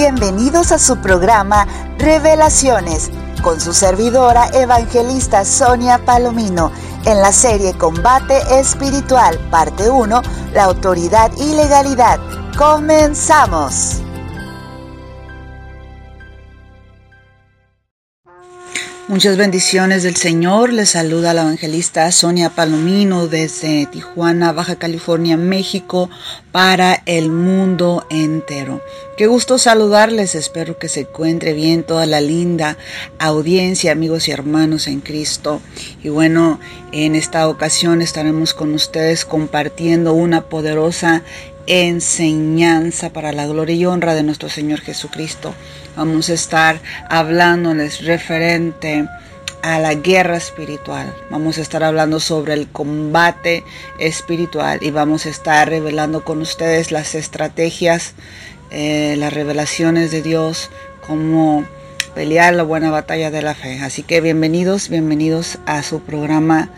Bienvenidos a su programa Revelaciones con su servidora evangelista Sonia Palomino en la serie Combate Espiritual, parte 1, la autoridad y legalidad. Comenzamos. Muchas bendiciones del Señor. Les saluda la evangelista Sonia Palomino desde Tijuana, Baja California, México, para el mundo entero. Qué gusto saludarles. Espero que se encuentre bien toda la linda audiencia, amigos y hermanos en Cristo. Y bueno, en esta ocasión estaremos con ustedes compartiendo una poderosa enseñanza para la gloria y honra de nuestro Señor Jesucristo. Vamos a estar hablándoles referente a la guerra espiritual. Vamos a estar hablando sobre el combate espiritual y vamos a estar revelando con ustedes las estrategias, eh, las revelaciones de Dios, cómo pelear la buena batalla de la fe. Así que bienvenidos, bienvenidos a su programa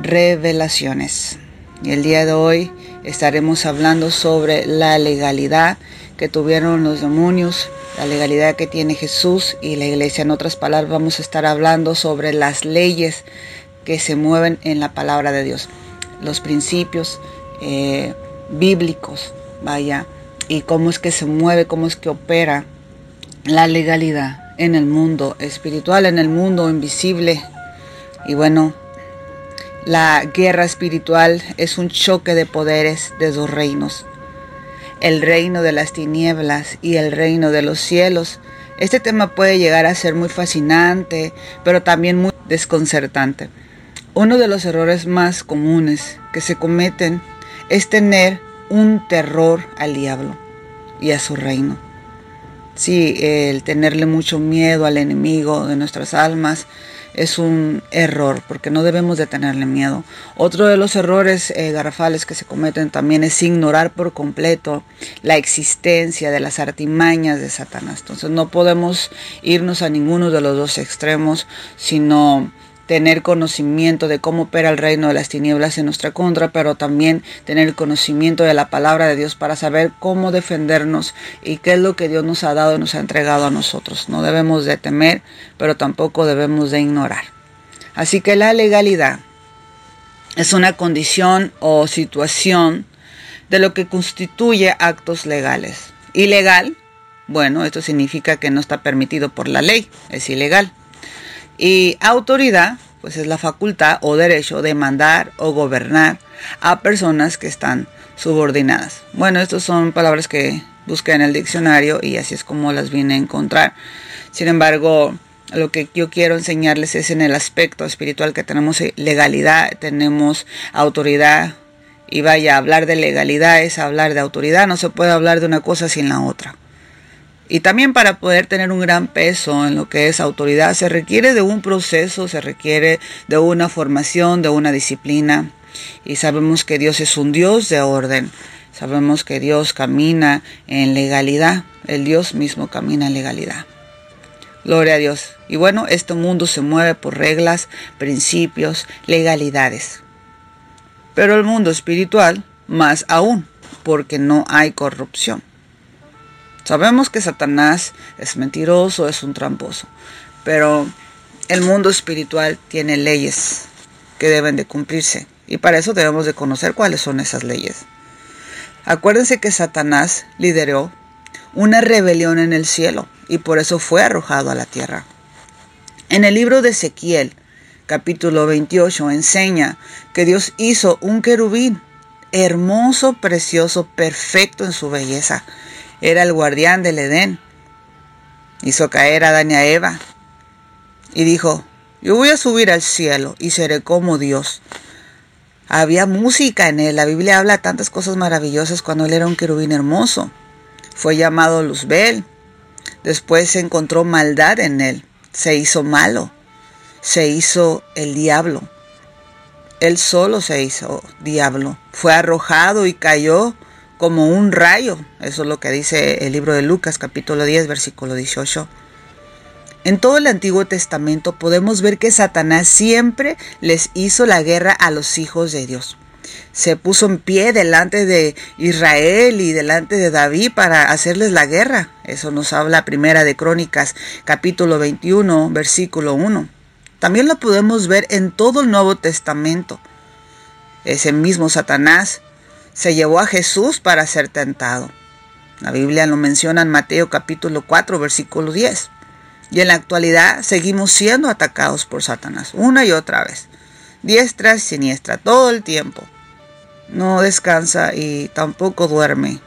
Revelaciones. Y el día de hoy estaremos hablando sobre la legalidad que tuvieron los demonios, la legalidad que tiene Jesús y la iglesia. En otras palabras, vamos a estar hablando sobre las leyes que se mueven en la palabra de Dios, los principios eh, bíblicos, vaya, y cómo es que se mueve, cómo es que opera la legalidad en el mundo espiritual, en el mundo invisible. Y bueno, la guerra espiritual es un choque de poderes de dos reinos, el reino de las tinieblas y el reino de los cielos. Este tema puede llegar a ser muy fascinante, pero también muy desconcertante. Uno de los errores más comunes que se cometen es tener un terror al diablo y a su reino. Sí, el tenerle mucho miedo al enemigo de nuestras almas es un error, porque no debemos de tenerle miedo. Otro de los errores eh, garrafales que se cometen también es ignorar por completo la existencia de las artimañas de Satanás. Entonces no podemos irnos a ninguno de los dos extremos, sino tener conocimiento de cómo opera el reino de las tinieblas en nuestra contra, pero también tener conocimiento de la palabra de Dios para saber cómo defendernos y qué es lo que Dios nos ha dado y nos ha entregado a nosotros. No debemos de temer, pero tampoco debemos de ignorar. Así que la legalidad es una condición o situación de lo que constituye actos legales. Ilegal, bueno, esto significa que no está permitido por la ley, es ilegal. Y autoridad, pues es la facultad o derecho de mandar o gobernar a personas que están subordinadas. Bueno, estas son palabras que busqué en el diccionario y así es como las vine a encontrar. Sin embargo, lo que yo quiero enseñarles es en el aspecto espiritual que tenemos legalidad, tenemos autoridad. Y vaya, hablar de legalidad es hablar de autoridad, no se puede hablar de una cosa sin la otra. Y también para poder tener un gran peso en lo que es autoridad se requiere de un proceso, se requiere de una formación, de una disciplina. Y sabemos que Dios es un Dios de orden. Sabemos que Dios camina en legalidad. El Dios mismo camina en legalidad. Gloria a Dios. Y bueno, este mundo se mueve por reglas, principios, legalidades. Pero el mundo espiritual, más aún, porque no hay corrupción. Sabemos que Satanás es mentiroso, es un tramposo, pero el mundo espiritual tiene leyes que deben de cumplirse y para eso debemos de conocer cuáles son esas leyes. Acuérdense que Satanás lideró una rebelión en el cielo y por eso fue arrojado a la tierra. En el libro de Ezequiel, capítulo 28, enseña que Dios hizo un querubín hermoso, precioso, perfecto en su belleza era el guardián del Edén. Hizo caer a Adán y a Eva y dijo, yo voy a subir al cielo y seré como Dios. Había música en él, la Biblia habla tantas cosas maravillosas cuando él era un querubín hermoso. Fue llamado Luzbel. Después se encontró maldad en él, se hizo malo, se hizo el diablo. Él solo se hizo diablo. Fue arrojado y cayó como un rayo. Eso es lo que dice el libro de Lucas capítulo 10 versículo 18. En todo el Antiguo Testamento podemos ver que Satanás siempre les hizo la guerra a los hijos de Dios. se puso en pie delante de Israel y delante de David para hacerles la guerra. Eso nos habla Primera de Crónicas, capítulo 21, versículo 1. También lo podemos ver en todo el Nuevo Testamento. Ese mismo Satanás se llevó a Jesús para ser tentado. La Biblia lo menciona en Mateo capítulo 4, versículo 10. Y en la actualidad seguimos siendo atacados por Satanás una y otra vez. Diestra y siniestra, todo el tiempo. No descansa y tampoco duerme.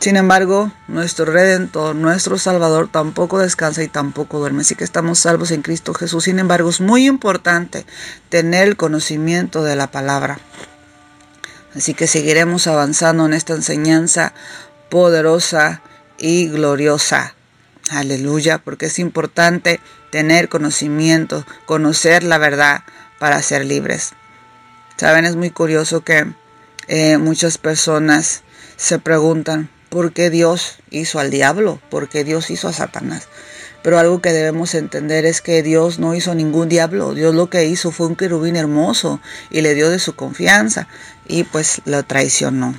Sin embargo, nuestro Redentor, nuestro Salvador, tampoco descansa y tampoco duerme. Así que estamos salvos en Cristo Jesús. Sin embargo, es muy importante tener el conocimiento de la palabra. Así que seguiremos avanzando en esta enseñanza poderosa y gloriosa. Aleluya, porque es importante tener conocimiento, conocer la verdad para ser libres. Saben, es muy curioso que eh, muchas personas se preguntan por qué Dios hizo al diablo, por qué Dios hizo a Satanás. Pero algo que debemos entender es que Dios no hizo ningún diablo. Dios lo que hizo fue un querubín hermoso y le dio de su confianza y pues lo traicionó.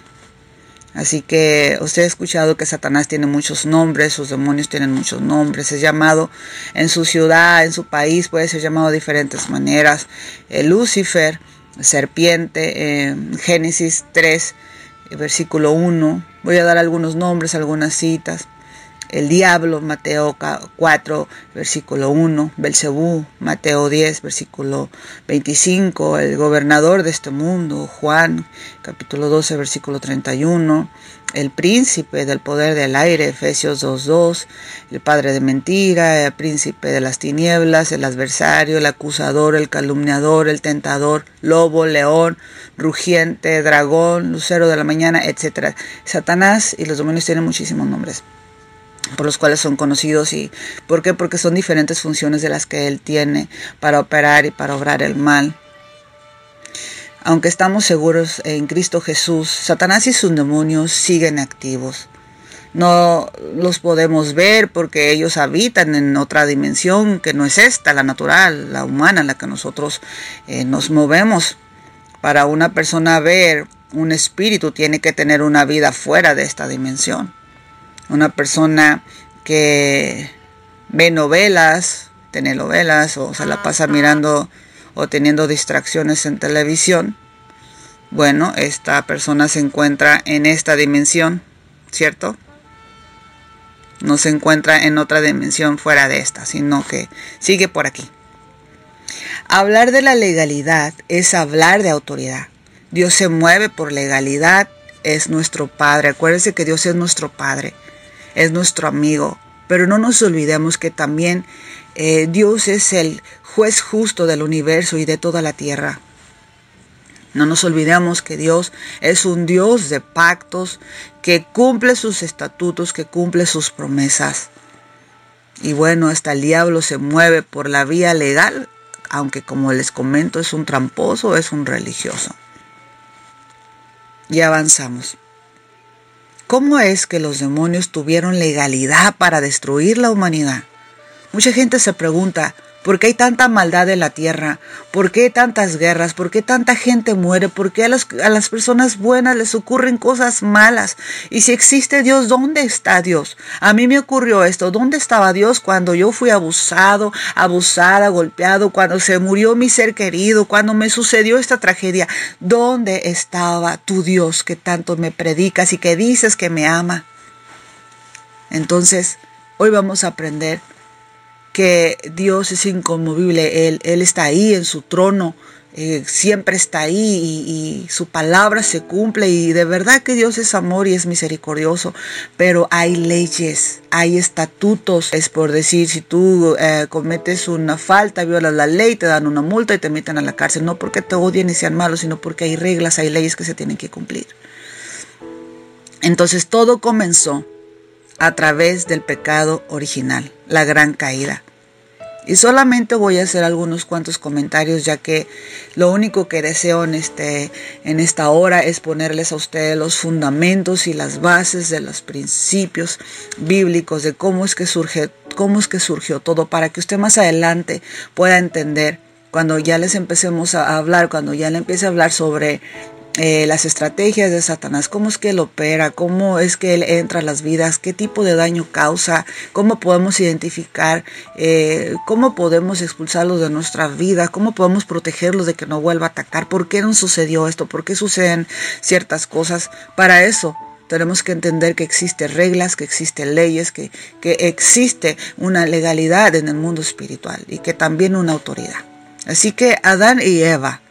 Así que usted ha escuchado que Satanás tiene muchos nombres, sus demonios tienen muchos nombres, es llamado en su ciudad, en su país, puede ser llamado de diferentes maneras. El Lucifer, serpiente, en Génesis 3, versículo 1. Voy a dar algunos nombres, algunas citas el diablo, Mateo 4, versículo 1, Belcebú, Mateo 10, versículo 25, el gobernador de este mundo, Juan, capítulo 12, versículo 31, el príncipe del poder del aire, Efesios 2.2, el padre de mentira, el príncipe de las tinieblas, el adversario, el acusador, el calumniador, el tentador, lobo, león, rugiente, dragón, lucero de la mañana, etc. Satanás y los demonios tienen muchísimos nombres por los cuales son conocidos y ¿por qué? Porque son diferentes funciones de las que él tiene para operar y para obrar el mal. Aunque estamos seguros en Cristo Jesús, Satanás y sus demonios siguen activos. No los podemos ver porque ellos habitan en otra dimensión que no es esta, la natural, la humana, en la que nosotros eh, nos movemos. Para una persona ver un espíritu tiene que tener una vida fuera de esta dimensión una persona que ve novelas, telenovelas o se la pasa mirando o teniendo distracciones en televisión, bueno, esta persona se encuentra en esta dimensión, ¿cierto? No se encuentra en otra dimensión fuera de esta, sino que sigue por aquí. Hablar de la legalidad es hablar de autoridad. Dios se mueve por legalidad, es nuestro Padre. Acuérdense que Dios es nuestro Padre es nuestro amigo, pero no nos olvidemos que también eh, Dios es el juez justo del universo y de toda la tierra. No nos olvidemos que Dios es un Dios de pactos, que cumple sus estatutos, que cumple sus promesas. Y bueno, hasta el diablo se mueve por la vía legal, aunque como les comento es un tramposo, es un religioso. Y avanzamos. ¿Cómo es que los demonios tuvieron legalidad para destruir la humanidad? Mucha gente se pregunta, ¿por qué hay tanta maldad en la tierra? ¿Por qué tantas guerras? ¿Por qué tanta gente muere? ¿Por qué a las, a las personas buenas les ocurren cosas malas? Y si existe Dios, ¿dónde está Dios? A mí me ocurrió esto. ¿Dónde estaba Dios cuando yo fui abusado, abusada, golpeado, cuando se murió mi ser querido, cuando me sucedió esta tragedia? ¿Dónde estaba tu Dios que tanto me predicas y que dices que me ama? Entonces, hoy vamos a aprender que Dios es inconmovible, Él, Él está ahí en su trono, eh, siempre está ahí y, su palabra se cumple. Y de verdad que Dios es amor y es misericordioso, pero hay leyes, hay estatutos, es por decir, si tú eh, cometes una falta, violas la ley, te dan una multa y te meten a la cárcel, no porque te odien y sean malos, sino porque hay reglas, hay leyes que se tienen que cumplir. Entonces todo comenzó a través del pecado original, la gran caída. Y solamente voy a hacer algunos cuantos comentarios ya que lo único que deseo en, este, en esta hora es ponerles a ustedes los fundamentos y las bases de los principios bíblicos de cómo es que surge, cómo es que surgió todo para que usted más adelante pueda entender cuando ya les empecemos a hablar, cuando ya le empiece a hablar sobre eh, las estrategias de Satanás, cómo es que él opera, cómo es que él entra a las vidas, qué tipo de daño causa, cómo podemos identificar, eh, cómo podemos expulsarlos de nuestra vida, cómo podemos protegerlos de que no vuelva a atacar, por qué no sucedió esto, por qué suceden ciertas cosas. Para eso tenemos que entender que existen reglas, que existen leyes, que, que existe una legalidad en el mundo espiritual y que también una autoridad. Así que Adán y Eva,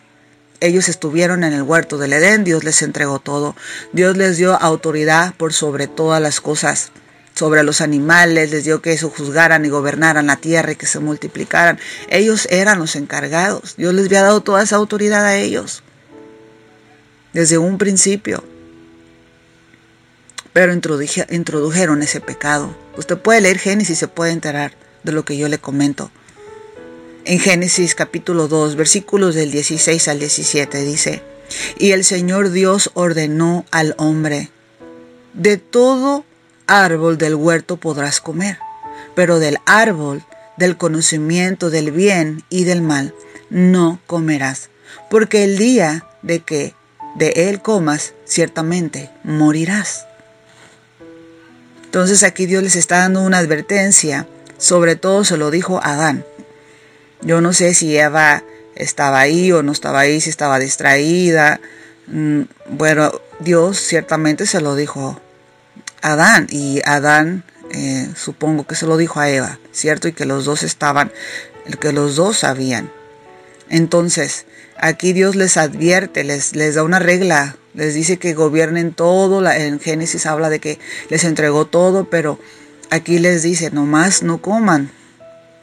ellos estuvieron en el huerto del Edén, Dios les entregó todo. Dios les dio autoridad por sobre todas las cosas, sobre los animales, les dio que eso juzgaran y gobernaran la tierra y que se multiplicaran. Ellos eran los encargados. Dios les había dado toda esa autoridad a ellos. Desde un principio. Pero introdujeron ese pecado. Usted puede leer Génesis y se puede enterar de lo que yo le comento en Génesis capítulo 2, versículos del 16 al 17 dice, y el Señor Dios ordenó al hombre, de todo árbol del huerto podrás comer, pero del árbol del conocimiento del bien y del mal no comerás, porque el día de que de él comas, ciertamente morirás. Entonces aquí Dios les está dando una advertencia, sobre todo se lo dijo a Adán, yo no sé si Eva estaba ahí o no estaba ahí, si estaba distraída. Mm, bueno, Dios ciertamente se lo dijo a Adán y Adán eh, supongo que se lo dijo a Eva, ¿cierto? Y que los dos estaban, que los dos sabían. Entonces, aquí Dios les advierte, les, les da una regla, les dice que gobiernen todo, en Génesis habla de que les entregó todo, pero aquí les dice, nomás no coman,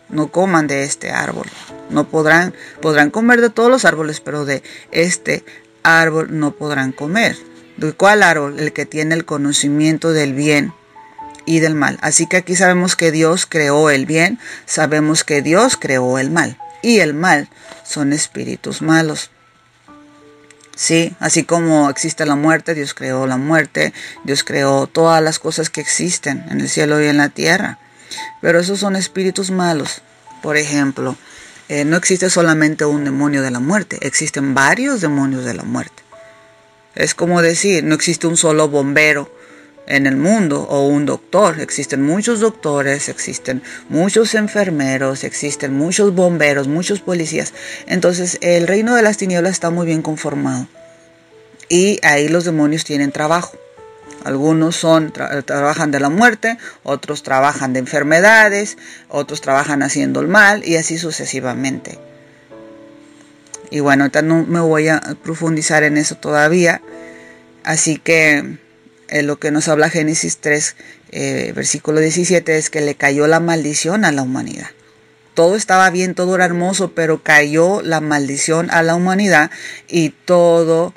no coman de este árbol. No podrán, podrán comer de todos los árboles, pero de este árbol no podrán comer. ¿De cuál árbol? El que tiene el conocimiento del bien y del mal. Así que aquí sabemos que Dios creó el bien, sabemos que Dios creó el mal. Y el mal son espíritus malos. Sí, así como existe la muerte, Dios creó la muerte, Dios creó todas las cosas que existen en el cielo y en la tierra. Pero esos son espíritus malos. Por ejemplo, eh, no existe solamente un demonio de la muerte, existen varios demonios de la muerte. Es como decir, no existe un solo bombero en el mundo o un doctor. Existen muchos doctores, existen muchos enfermeros, existen muchos bomberos, muchos policías. Entonces el reino de las tinieblas está muy bien conformado. Y ahí los demonios tienen trabajo. Algunos son, trabajan de la muerte, otros trabajan de enfermedades, otros trabajan haciendo el mal y así sucesivamente. Y bueno, ahorita no me voy a profundizar en eso todavía. Así que eh, lo que nos habla Génesis 3, eh, versículo 17, es que le cayó la maldición a la humanidad. Todo estaba bien, todo era hermoso, pero cayó la maldición a la humanidad y todo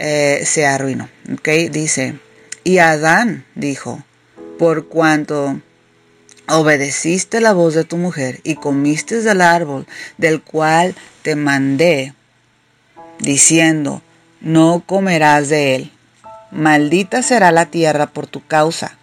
eh, se arruinó. ¿okay? Dice, y Adán dijo, por cuanto obedeciste la voz de tu mujer y comiste del árbol del cual te mandé, diciendo, no comerás de él. Maldita será la tierra por tu causa.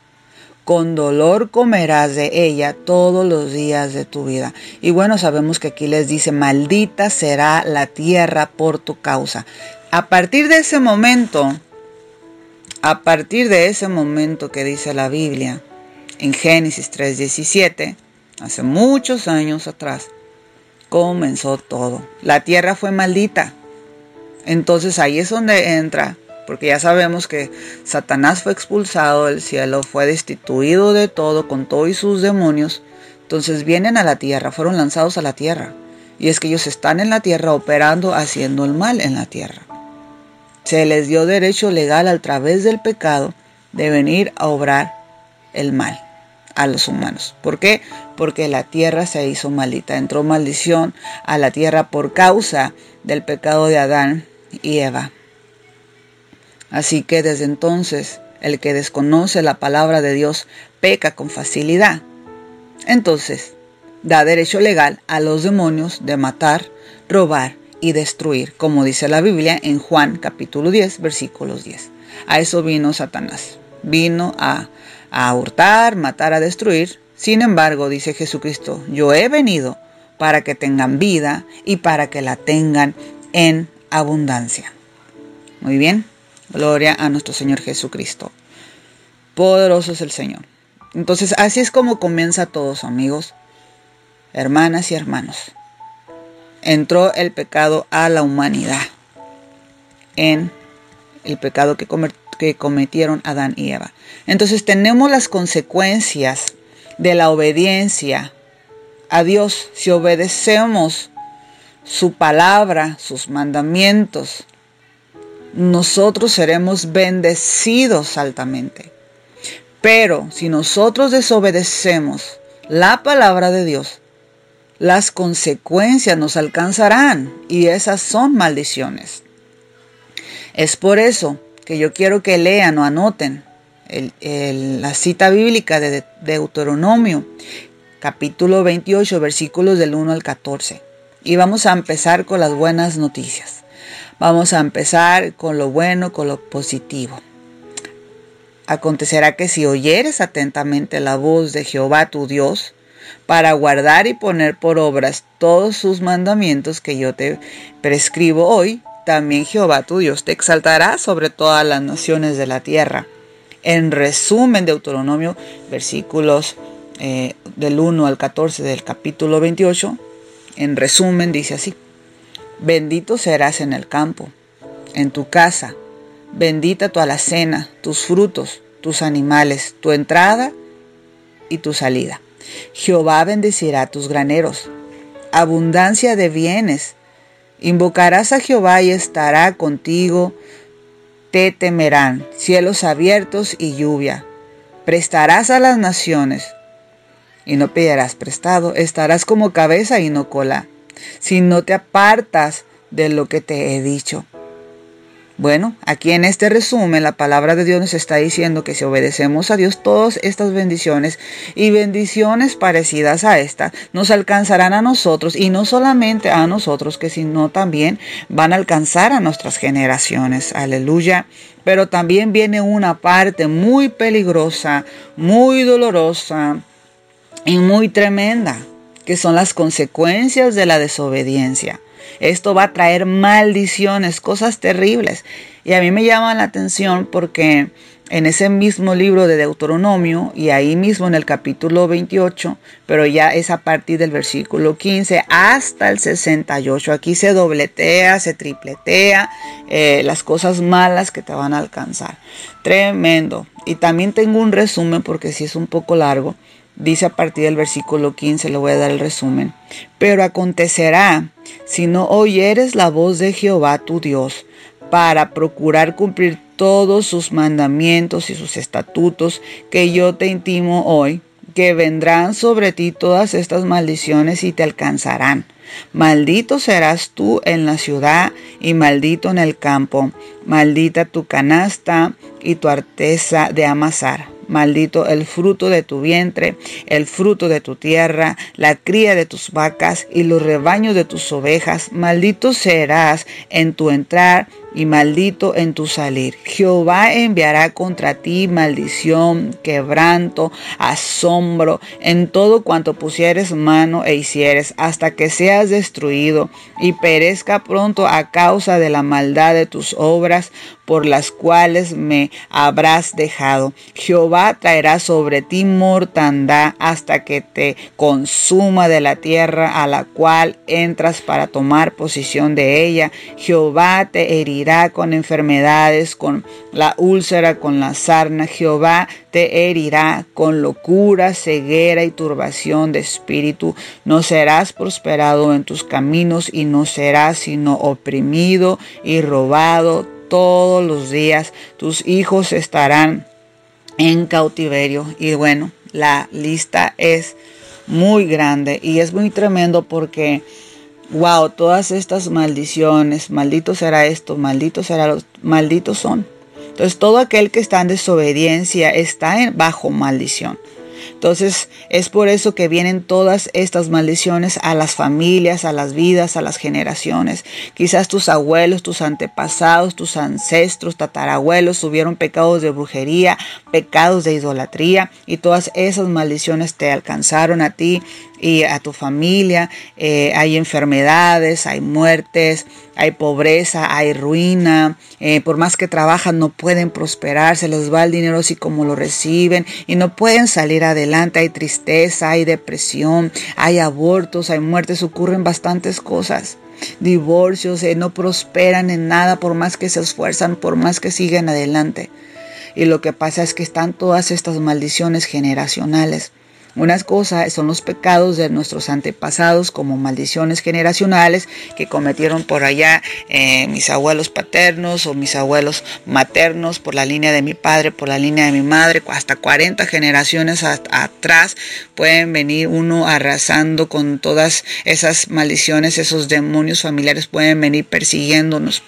Con dolor comerás de ella todos los días de tu vida. Y bueno, sabemos que aquí les dice, maldita será la tierra por tu causa. A partir de ese momento, a partir de ese momento que dice la Biblia en Génesis 3:17, hace muchos años atrás, comenzó todo. La tierra fue maldita. Entonces ahí es donde entra, porque ya sabemos que Satanás fue expulsado del cielo, fue destituido de todo con todos sus demonios. Entonces vienen a la tierra, fueron lanzados a la tierra. Y es que ellos están en la tierra operando, haciendo el mal en la tierra. Se les dio derecho legal a través del pecado de venir a obrar el mal a los humanos. ¿Por qué? Porque la tierra se hizo maldita. Entró maldición a la tierra por causa del pecado de Adán y Eva. Así que desde entonces el que desconoce la palabra de Dios peca con facilidad. Entonces, da derecho legal a los demonios de matar, robar y destruir, como dice la Biblia en Juan capítulo 10, versículos 10. A eso vino Satanás. Vino a, a hurtar, matar, a destruir. Sin embargo, dice Jesucristo, yo he venido para que tengan vida y para que la tengan en abundancia. Muy bien, gloria a nuestro Señor Jesucristo. Poderoso es el Señor. Entonces así es como comienza todos amigos, hermanas y hermanos. Entró el pecado a la humanidad en el pecado que, que cometieron Adán y Eva. Entonces tenemos las consecuencias de la obediencia a Dios si obedecemos su palabra, sus mandamientos. Nosotros seremos bendecidos altamente. Pero si nosotros desobedecemos la palabra de Dios, las consecuencias nos alcanzarán y esas son maldiciones. Es por eso que yo quiero que lean o anoten la cita bíblica de Deuteronomio, capítulo 28, versículos del 1 al 14. Y vamos a empezar con las buenas noticias. Vamos a empezar con lo bueno, con lo positivo. Acontecerá que si oyeres atentamente la voz de Jehová tu Dios, para guardar y poner por obras todos sus mandamientos que yo te prescribo hoy, también Jehová tu Dios te exaltará sobre todas las naciones de la tierra. En resumen, Deuteronomio, versículos eh, del 1 al 14 del capítulo 28, en resumen dice así, bendito serás en el campo, en tu casa, bendita tu alacena, tus frutos, tus animales, tu entrada y tu salida. Jehová bendecirá tus graneros, abundancia de bienes. Invocarás a Jehová y estará contigo, te temerán cielos abiertos y lluvia. Prestarás a las naciones. Y no pedirás prestado, estarás como cabeza y no cola, si no te apartas de lo que te he dicho. Bueno, aquí en este resumen la palabra de Dios nos está diciendo que si obedecemos a Dios todas estas bendiciones y bendiciones parecidas a estas nos alcanzarán a nosotros y no solamente a nosotros, que sino también van a alcanzar a nuestras generaciones. Aleluya. Pero también viene una parte muy peligrosa, muy dolorosa y muy tremenda, que son las consecuencias de la desobediencia. Esto va a traer maldiciones, cosas terribles. Y a mí me llama la atención porque en ese mismo libro de Deuteronomio y ahí mismo en el capítulo 28, pero ya es a partir del versículo 15 hasta el 68. Aquí se dobletea, se tripletea eh, las cosas malas que te van a alcanzar. Tremendo. Y también tengo un resumen porque si es un poco largo. Dice a partir del versículo 15, le voy a dar el resumen. Pero acontecerá, si no oyeres la voz de Jehová tu Dios, para procurar cumplir todos sus mandamientos y sus estatutos que yo te intimo hoy, que vendrán sobre ti todas estas maldiciones y te alcanzarán. Maldito serás tú en la ciudad y maldito en el campo. Maldita tu canasta y tu arteza de amasar Maldito el fruto de tu vientre, el fruto de tu tierra, la cría de tus vacas y los rebaños de tus ovejas. Maldito serás en tu entrar y maldito en tu salir. Jehová enviará contra ti maldición, quebranto, asombro, en todo cuanto pusieres mano e hicieres, hasta que seas destruido y perezca pronto a causa de la maldad de tus obras, por las cuales me habrás dejado. Jehová traerá sobre ti mortandad hasta que te consuma de la tierra a la cual entras para tomar posición de ella. Jehová te herirá con enfermedades, con la úlcera, con la sarna. Jehová te herirá con locura, ceguera y turbación de espíritu. No serás prosperado en tus caminos y no serás sino oprimido y robado todos los días. Tus hijos estarán en cautiverio. Y bueno, la lista es muy grande y es muy tremendo porque, wow, todas estas maldiciones, maldito será esto, maldito será los, malditos son. Entonces todo aquel que está en desobediencia está en, bajo maldición. Entonces es por eso que vienen todas estas maldiciones a las familias, a las vidas, a las generaciones. Quizás tus abuelos, tus antepasados, tus ancestros, tatarabuelos tuvieron pecados de brujería, pecados de idolatría y todas esas maldiciones te alcanzaron a ti y a tu familia. Eh, hay enfermedades, hay muertes, hay pobreza, hay ruina. Eh, por más que trabajan no pueden prosperar, se les va el dinero así como lo reciben y no pueden salir adelante. Hay tristeza, hay depresión, hay abortos, hay muertes, ocurren bastantes cosas. Divorcios, eh, no prosperan en nada por más que se esfuerzan, por más que siguen adelante. Y lo que pasa es que están todas estas maldiciones generacionales unas cosas son los pecados de nuestros antepasados como maldiciones generacionales que cometieron por allá eh, mis abuelos paternos o mis abuelos maternos por la línea de mi padre, por la línea de mi madre, hasta 40 generaciones atrás pueden venir uno arrasando con todas esas maldiciones, esos demonios familiares pueden venir persiguiéndonos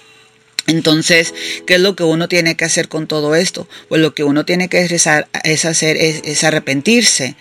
entonces, ¿qué es lo que uno tiene que hacer con todo esto? Pues lo que uno tiene que hacer es, arrepentirse,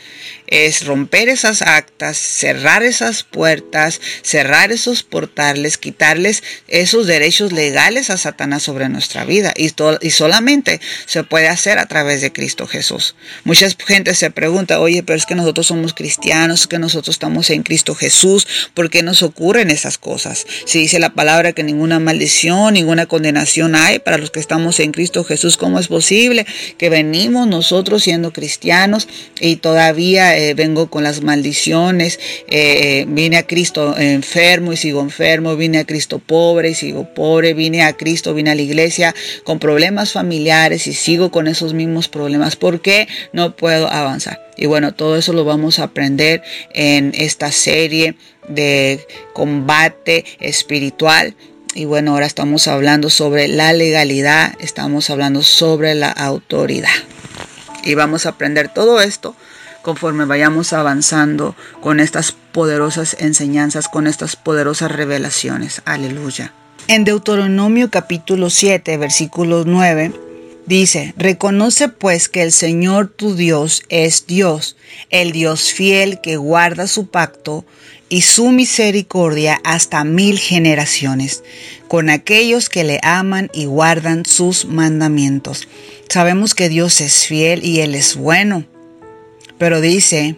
es romper esas actas, cerrar esas puertas, cerrar esos portales, quitarles esos derechos legales a Satanás sobre nuestra vida. Y, y solamente se puede hacer a través de Cristo Jesús. Mucha gente se pregunta, oye, pero es que nosotros somos cristianos, que nosotros estamos en Cristo Jesús, ¿por qué nos ocurren esas cosas? Si dice la palabra que ninguna maldición, ninguna condenación hay para los que estamos en Cristo Jesús. ¿Cómo es posible que venimos nosotros siendo cristianos y todavía eh, vengo con las maldiciones? Eh, vine a Cristo enfermo y sigo enfermo, vine a Cristo pobre y sigo pobre, vine a Cristo, vine a la iglesia con problemas familiares y sigo con esos mismos problemas. ¿Por qué no puedo avanzar? Y bueno, todo eso lo vamos a aprender en esta serie de combate espiritual y bueno, ahora estamos hablando sobre la legalidad, estamos hablando sobre la autoridad. Y vamos a aprender todo esto conforme vayamos avanzando con estas poderosas enseñanzas, con estas poderosas revelaciones. Aleluya. En Deuteronomio capítulo 7, versículo 9, dice, reconoce pues que el Señor tu Dios es Dios, el Dios fiel que guarda su pacto y su misericordia hasta mil generaciones, con aquellos que le aman y guardan sus mandamientos. Sabemos que Dios es fiel y Él es bueno, pero dice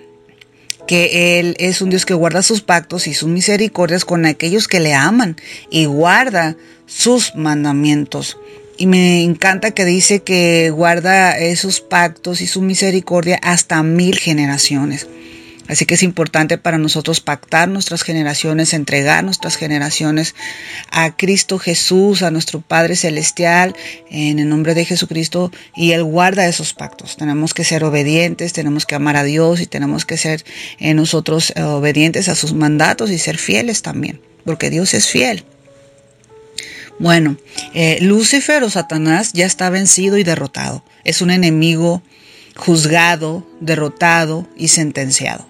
que Él es un Dios que guarda sus pactos y sus misericordias con aquellos que le aman y guarda sus mandamientos. Y me encanta que dice que guarda esos pactos y su misericordia hasta mil generaciones. Así que es importante para nosotros pactar nuestras generaciones, entregar nuestras generaciones a Cristo Jesús, a nuestro Padre Celestial, en el nombre de Jesucristo, y Él guarda esos pactos. Tenemos que ser obedientes, tenemos que amar a Dios y tenemos que ser eh, nosotros eh, obedientes a sus mandatos y ser fieles también, porque Dios es fiel. Bueno, eh, Lucifer o Satanás ya está vencido y derrotado. Es un enemigo juzgado, derrotado y sentenciado.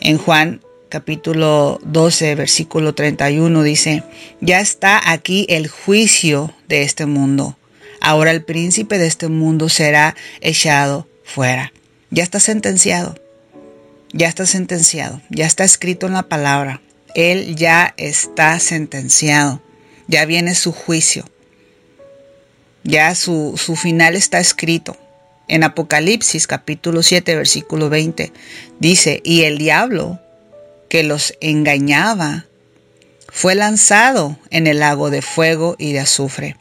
En Juan capítulo 12, versículo 31 dice, ya está aquí el juicio de este mundo. Ahora el príncipe de este mundo será echado fuera. Ya está sentenciado. Ya está sentenciado. Ya está escrito en la palabra. Él ya está sentenciado. Ya viene su juicio. Ya su, su final está escrito. En Apocalipsis capítulo 7 versículo 20 dice, y el diablo que los engañaba fue lanzado en el lago de fuego y de azufre,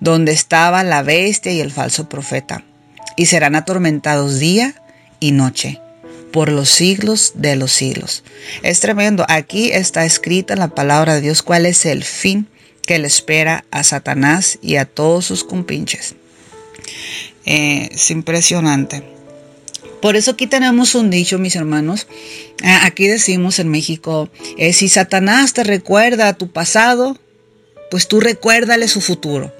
donde estaba la bestia y el falso profeta, y serán atormentados día y noche por los siglos de los siglos. Es tremendo. Aquí está escrita la palabra de Dios cuál es el fin que le espera a Satanás y a todos sus compinches. Eh, es impresionante. Por eso aquí tenemos un dicho, mis hermanos. Ah, aquí decimos en México, eh, si Satanás te recuerda a tu pasado, pues tú recuérdale su futuro.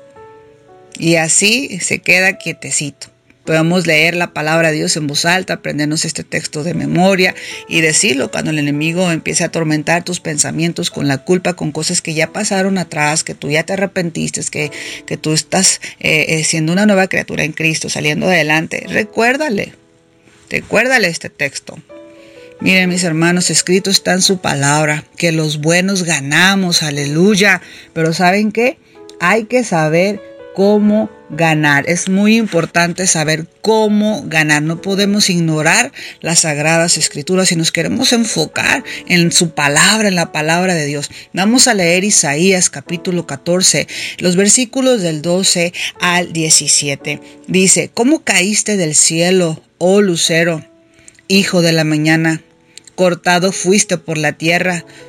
Y así se queda quietecito. Podemos leer la palabra de Dios en voz alta, aprendernos este texto de memoria y decirlo cuando el enemigo empiece a atormentar tus pensamientos con la culpa, con cosas que ya pasaron atrás, que tú ya te arrepentiste, que, que tú estás eh, eh, siendo una nueva criatura en Cristo, saliendo adelante. Recuérdale, Recuérdale este texto. Miren mis hermanos, escrito está en su palabra, que los buenos ganamos, aleluya. Pero ¿saben qué? Hay que saber cómo ganar. Es muy importante saber cómo ganar. No podemos ignorar las sagradas escrituras y nos queremos enfocar en su palabra, en la palabra de Dios. Vamos a leer Isaías capítulo 14, los versículos del 12 al 17. Dice, ¿cómo caíste del cielo, oh lucero, hijo de la mañana? cortado fuiste por la tierra,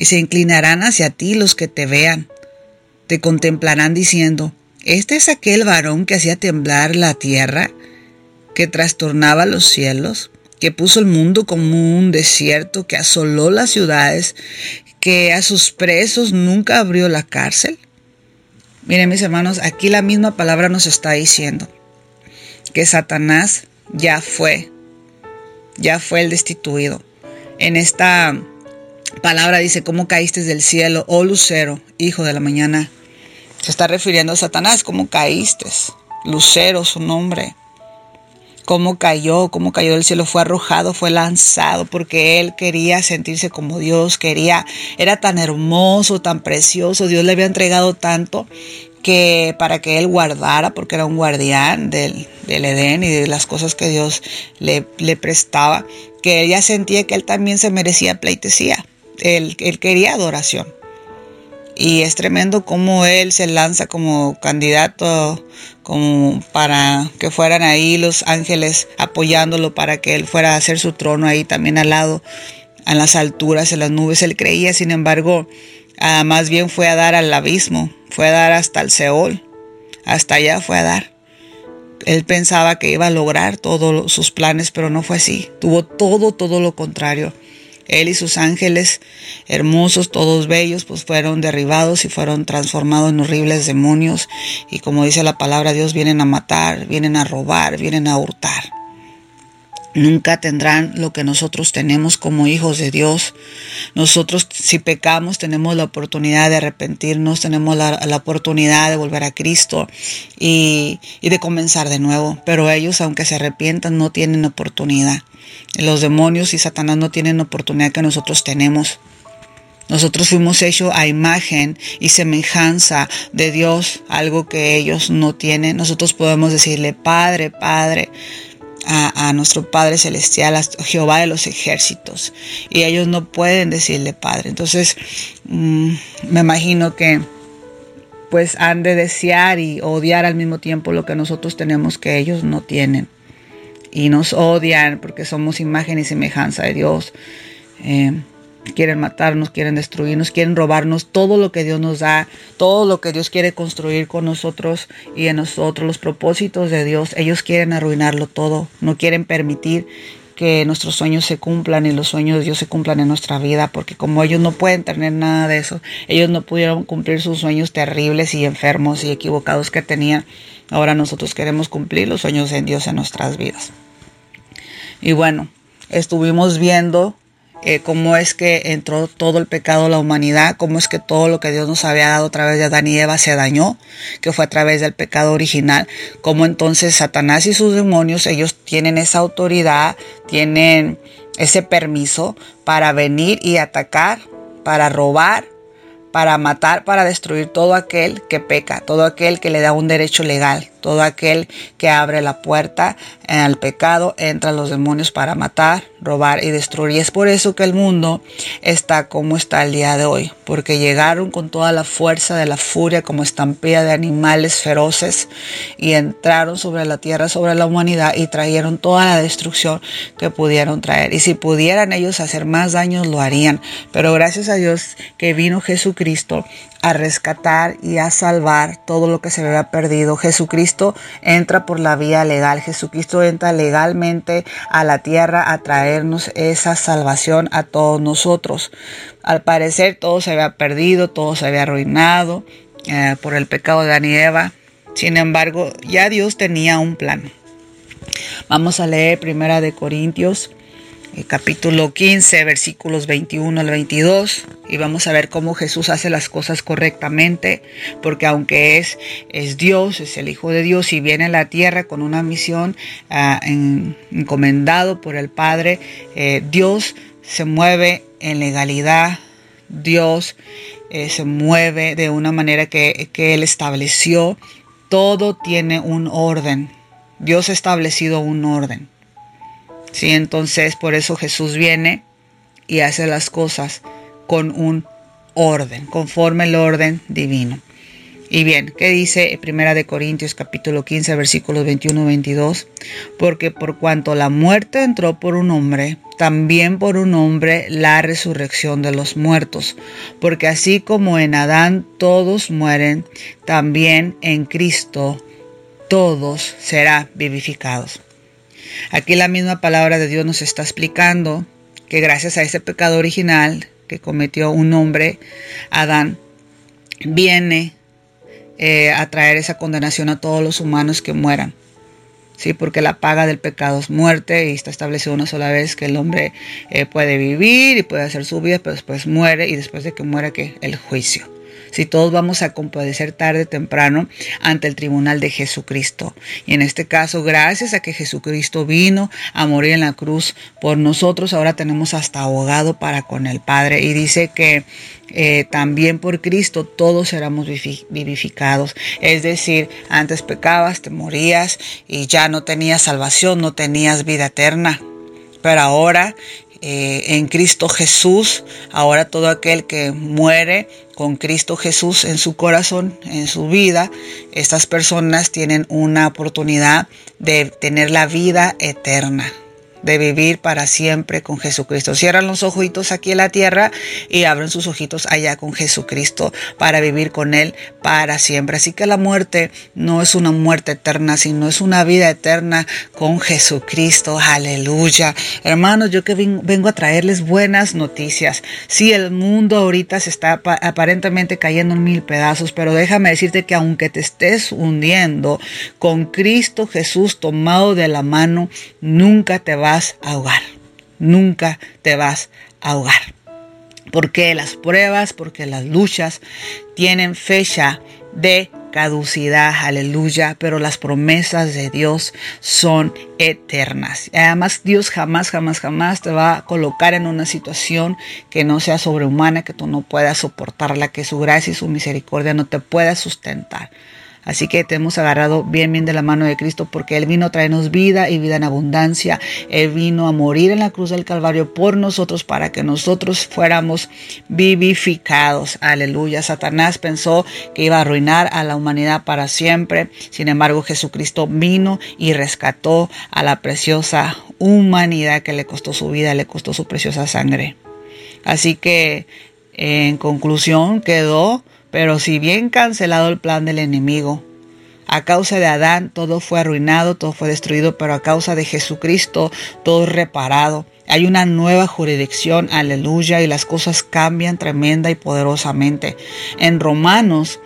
y se inclinarán hacia ti los que te vean. Te contemplarán diciendo, ¿este es aquel varón que hacía temblar la tierra, que trastornaba los cielos, que puso el mundo como un desierto, que asoló las ciudades, que a sus presos nunca abrió la cárcel? Miren mis hermanos, aquí la misma palabra nos está diciendo que Satanás ya fue, ya fue el destituido en esta palabra dice, ¿cómo caíste del cielo, oh lucero, hijo de la mañana? Se está refiriendo a Satanás, ¿cómo caíste? Lucero, su nombre. ¿Cómo cayó? ¿Cómo cayó del cielo? Fue arrojado, fue lanzado, porque él quería sentirse como Dios, quería, era tan hermoso, tan precioso, Dios le había entregado tanto que para que él guardara, porque era un guardián del, del Edén y de las cosas que Dios le, le prestaba, que ella sentía que él también se merecía pleitesía. Él, él, quería adoración. Y es tremendo cómo él se lanza como candidato como para que fueran ahí los ángeles apoyándolo para que él fuera a hacer su trono ahí también al lado, a las alturas, en las nubes. Él creía, sin embargo, ah, más bien fue a dar al abismo, fue a dar hasta el Seol, hasta allá fue a dar. Él pensaba que iba a lograr todos sus planes, pero no fue así. Tuvo todo, todo lo contrario. Él y sus ángeles, hermosos, todos bellos, pues fueron derribados y fueron transformados en horribles demonios. Y como dice la palabra, Dios vienen a matar, vienen a robar, vienen a hurtar nunca tendrán lo que nosotros tenemos como hijos de Dios. Nosotros si pecamos tenemos la oportunidad de arrepentirnos, tenemos la, oportunidad de volver a Cristo y, y, de comenzar de nuevo. Pero ellos, aunque se arrepientan, no tienen oportunidad. Los demonios y Satanás no tienen oportunidad que nosotros tenemos. Nosotros fuimos hechos a imagen y semejanza de Dios, algo que ellos no tienen. Nosotros podemos decirle, Padre, Padre, a, nuestro Padre Celestial, a Jehová de los ejércitos. Y ellos no pueden decirle Padre. Entonces, mm, me imagino que pues han de desear y odiar al mismo tiempo lo que nosotros tenemos que ellos no tienen. Y nos odian porque somos imagen y semejanza de Dios. Eh, quieren matarnos, quieren destruirnos, quieren robarnos todo lo que Dios nos da, todo lo que Dios quiere construir con nosotros y en nosotros, los propósitos de Dios. Ellos quieren arruinarlo todo, no quieren permitir que nuestros sueños se cumplan y los sueños de Dios se cumplan en nuestra vida, porque como ellos no pueden tener nada de eso, ellos no pudieron cumplir sus sueños terribles y enfermos y equivocados que tenían, ahora nosotros queremos cumplir los sueños de Dios en nuestras vidas. Y bueno, estuvimos viendo eh, cómo es que entró todo el pecado a la humanidad, cómo es que todo lo que Dios nos había dado a través de Adán y Eva se dañó, que fue a través del pecado original, cómo entonces Satanás y sus demonios, ellos tienen esa autoridad, tienen ese permiso para venir y atacar, para robar, para matar, para destruir todo aquel que peca, todo aquel que le da un derecho legal, todo aquel que abre la puerta al pecado, entra los demonios para matar, robar y destruir. Y es por eso que el mundo está como está el día de hoy, porque llegaron con toda la fuerza de la furia como estampida de animales feroces y entraron sobre la tierra, sobre la humanidad y trajeron toda la destrucción que pudieron traer. Y si pudieran ellos hacer más daños, lo harían. Pero gracias a Dios que vino Jesucristo a rescatar y a salvar todo lo que se había perdido. Jesucristo entra por la vía legal. Jesucristo entra legalmente a la tierra a traernos esa salvación a todos nosotros. Al parecer todo se había perdido, todo se había arruinado eh, por el pecado de Adán y Eva. Sin embargo, ya Dios tenía un plan. Vamos a leer Primera de Corintios eh, capítulo 15, versículos 21 al 22, y vamos a ver cómo Jesús hace las cosas correctamente, porque aunque es, es Dios, es el Hijo de Dios y viene a la tierra con una misión ah, encomendado por el Padre, eh, Dios se mueve en legalidad, Dios eh, se mueve de una manera que, que Él estableció, todo tiene un orden, Dios ha establecido un orden. ¿Sí? Entonces por eso Jesús viene y hace las cosas con un orden, conforme el orden divino. Y bien, ¿qué dice Primera de Corintios capítulo 15 versículos 21 22? Porque por cuanto la muerte entró por un hombre, también por un hombre la resurrección de los muertos. Porque así como en Adán todos mueren, también en Cristo todos serán vivificados. Aquí la misma palabra de Dios nos está explicando que gracias a ese pecado original que cometió un hombre, Adán, viene eh, a traer esa condenación a todos los humanos que mueran. Sí, porque la paga del pecado es muerte y está establecido una sola vez que el hombre eh, puede vivir y puede hacer su vida, pero después muere y después de que muera que el juicio si todos vamos a compadecer tarde o temprano ante el tribunal de Jesucristo. Y en este caso, gracias a que Jesucristo vino a morir en la cruz por nosotros, ahora tenemos hasta abogado para con el Padre. Y dice que eh, también por Cristo todos seremos vivificados. Es decir, antes pecabas, te morías y ya no tenías salvación, no tenías vida eterna. Pero ahora eh, en Cristo Jesús. Ahora todo aquel que muere con Cristo Jesús en su corazón, en su vida, estas personas tienen una oportunidad de tener la vida eterna de vivir para siempre con Jesucristo. Cierran los ojitos aquí en la tierra y abren sus ojitos allá con Jesucristo para vivir con Él para siempre. Así que la muerte no es una muerte eterna, sino es una vida eterna con Jesucristo. Aleluya. Hermanos, yo que vengo a traerles buenas noticias. Sí, el mundo ahorita se está aparentemente cayendo en mil pedazos, pero déjame decirte que aunque te estés hundiendo, con Cristo Jesús tomado de la mano, nunca te va a ahogar. Nunca te vas a ahogar. Porque las pruebas, porque las luchas tienen fecha de caducidad, aleluya, pero las promesas de Dios son eternas. Además, Dios jamás, jamás, jamás te va a colocar en una situación que no sea sobrehumana, que tú no puedas soportarla, que su gracia y su misericordia no te pueda sustentar. Así que te hemos agarrado bien, bien de la mano de Cristo porque Él vino a traernos vida y vida en abundancia. Él vino a morir en la cruz del Calvario por nosotros para que nosotros fuéramos vivificados. Aleluya. Satanás pensó que iba a arruinar a la humanidad para siempre. Sin embargo, Jesucristo vino y rescató a la preciosa humanidad que le costó su vida, le costó su preciosa sangre. Así que, en conclusión, quedó pero si bien cancelado el plan del enemigo, a causa de Adán todo fue arruinado, todo fue destruido, pero a causa de Jesucristo todo es reparado. Hay una nueva jurisdicción, aleluya, y las cosas cambian tremenda y poderosamente. En Romanos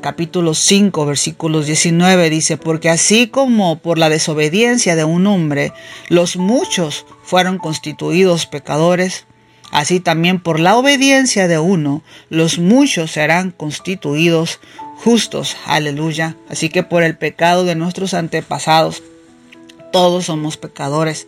capítulo 5 versículos 19 dice, porque así como por la desobediencia de un hombre los muchos fueron constituidos pecadores, Así también por la obediencia de uno, los muchos serán constituidos justos. Aleluya. Así que por el pecado de nuestros antepasados, todos somos pecadores.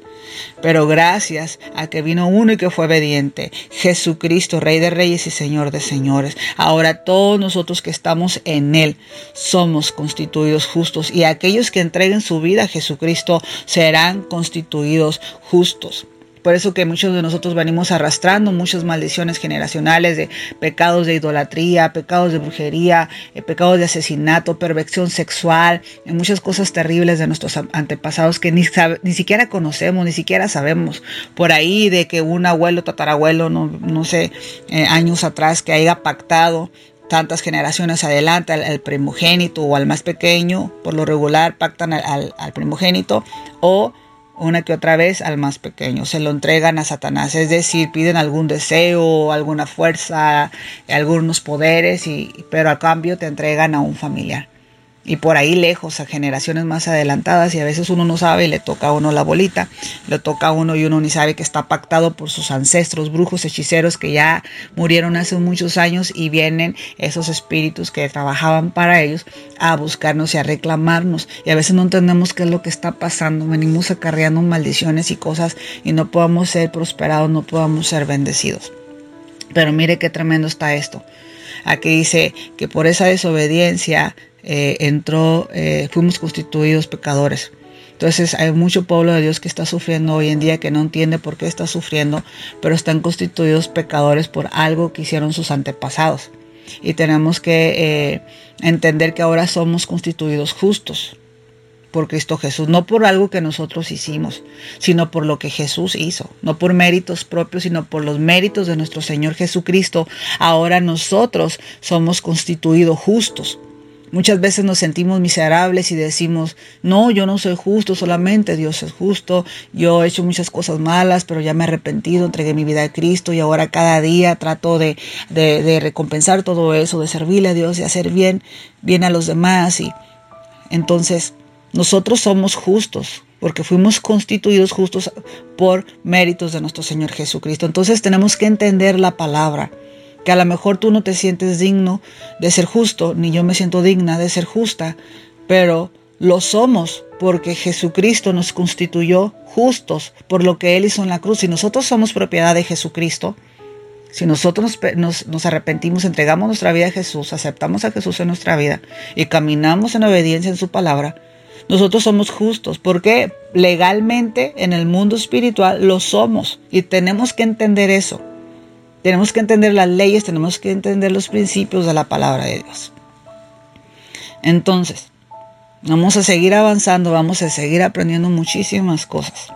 Pero gracias a que vino uno y que fue obediente, Jesucristo, Rey de Reyes y Señor de Señores. Ahora todos nosotros que estamos en Él somos constituidos justos y aquellos que entreguen su vida a Jesucristo serán constituidos justos. Por eso que muchos de nosotros venimos arrastrando muchas maldiciones generacionales de pecados de idolatría, pecados de brujería, eh, pecados de asesinato, perversión sexual, muchas cosas terribles de nuestros antepasados que ni, ni siquiera conocemos, ni siquiera sabemos. Por ahí de que un abuelo, tatarabuelo, no, no sé, eh, años atrás, que haya pactado tantas generaciones adelante al, primogénito o al más pequeño, por lo regular pactan al, al, primogénito o una que otra vez al más pequeño, se lo entregan a Satanás, es decir, piden algún deseo, alguna fuerza, algunos poderes, y, pero a cambio te entregan a un familiar y por ahí lejos a generaciones más adelantadas y a veces uno no sabe y le toca a uno la bolita, le toca a uno y uno ni sabe que está pactado por sus ancestros, brujos, hechiceros que ya murieron hace muchos años y vienen esos espíritus que trabajaban para ellos a buscarnos y a reclamarnos y a veces no entendemos qué es lo que está pasando, venimos acarreando maldiciones y cosas y no podamos ser prosperados, no podamos ser bendecidos. Pero mire qué tremendo está esto. Aquí dice que por esa desobediencia eh, entró, eh, fuimos constituidos pecadores. Entonces hay mucho pueblo de Dios que está sufriendo hoy en día que no entiende por qué está sufriendo, pero están constituidos pecadores por algo que hicieron sus antepasados. Y tenemos que eh, entender que ahora somos constituidos justos por Cristo Jesús, no por algo que nosotros hicimos, sino por lo que Jesús hizo, no por méritos propios, sino por los méritos de nuestro Señor Jesucristo. Ahora nosotros somos constituidos justos. Muchas veces nos sentimos miserables y decimos, no, yo no soy justo, solamente Dios es justo, yo he hecho muchas cosas malas, pero ya me he arrepentido, entregué mi vida a Cristo y ahora cada día trato de, de, recompensar todo eso, de servirle a Dios, y hacer bien, bien a los demás. Y entonces nosotros somos justos, porque fuimos constituidos justos por méritos de nuestro Señor Jesucristo. Entonces tenemos que entender la palabra que a lo mejor tú no te sientes digno de ser justo, ni yo me siento digna de ser justa, pero lo somos porque Jesucristo nos constituyó justos por lo que Él hizo en la cruz. Si nosotros somos propiedad de Jesucristo, si nosotros nos, arrepentimos, entregamos nuestra vida a Jesús, aceptamos a Jesús en nuestra vida y caminamos en obediencia en su palabra, nosotros somos justos porque legalmente en el mundo espiritual lo somos y tenemos que entender eso. Tenemos que entender las leyes, tenemos que entender los principios de la palabra de Dios. Entonces, vamos a seguir avanzando, vamos a seguir aprendiendo muchísimas cosas.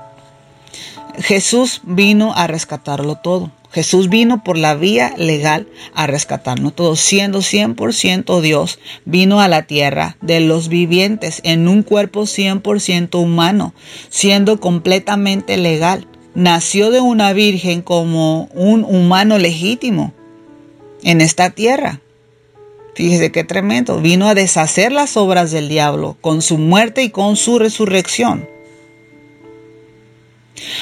Jesús vino a rescatarlo todo. Jesús vino por la vía legal a rescatarlo todo. Siendo 100% Dios, vino a la tierra de los vivientes en un cuerpo 100% humano, siendo completamente legal nació de una virgen como un humano legítimo en esta tierra. Fíjese qué tremendo. Vino a deshacer las obras del diablo con su muerte y con su resurrección.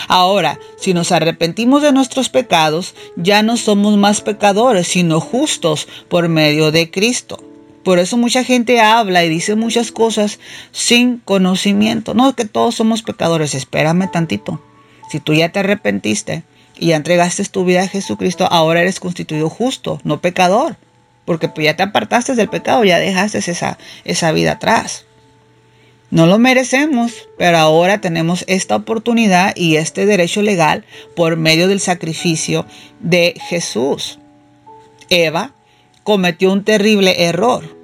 Ahora, si nos arrepentimos de nuestros pecados, ya no somos más pecadores, sino justos por medio de Cristo. Por eso mucha gente habla y dice muchas cosas sin conocimiento. No, que todos somos pecadores. Espérame tantito. Si tú ya te arrepentiste y ya entregaste tu vida a Jesucristo, ahora eres constituido justo, no pecador, porque pues ya te apartaste del pecado, ya dejaste esa, esa vida atrás. No lo merecemos, pero ahora tenemos esta oportunidad y este derecho legal por medio del sacrificio de Jesús. Eva cometió un terrible error.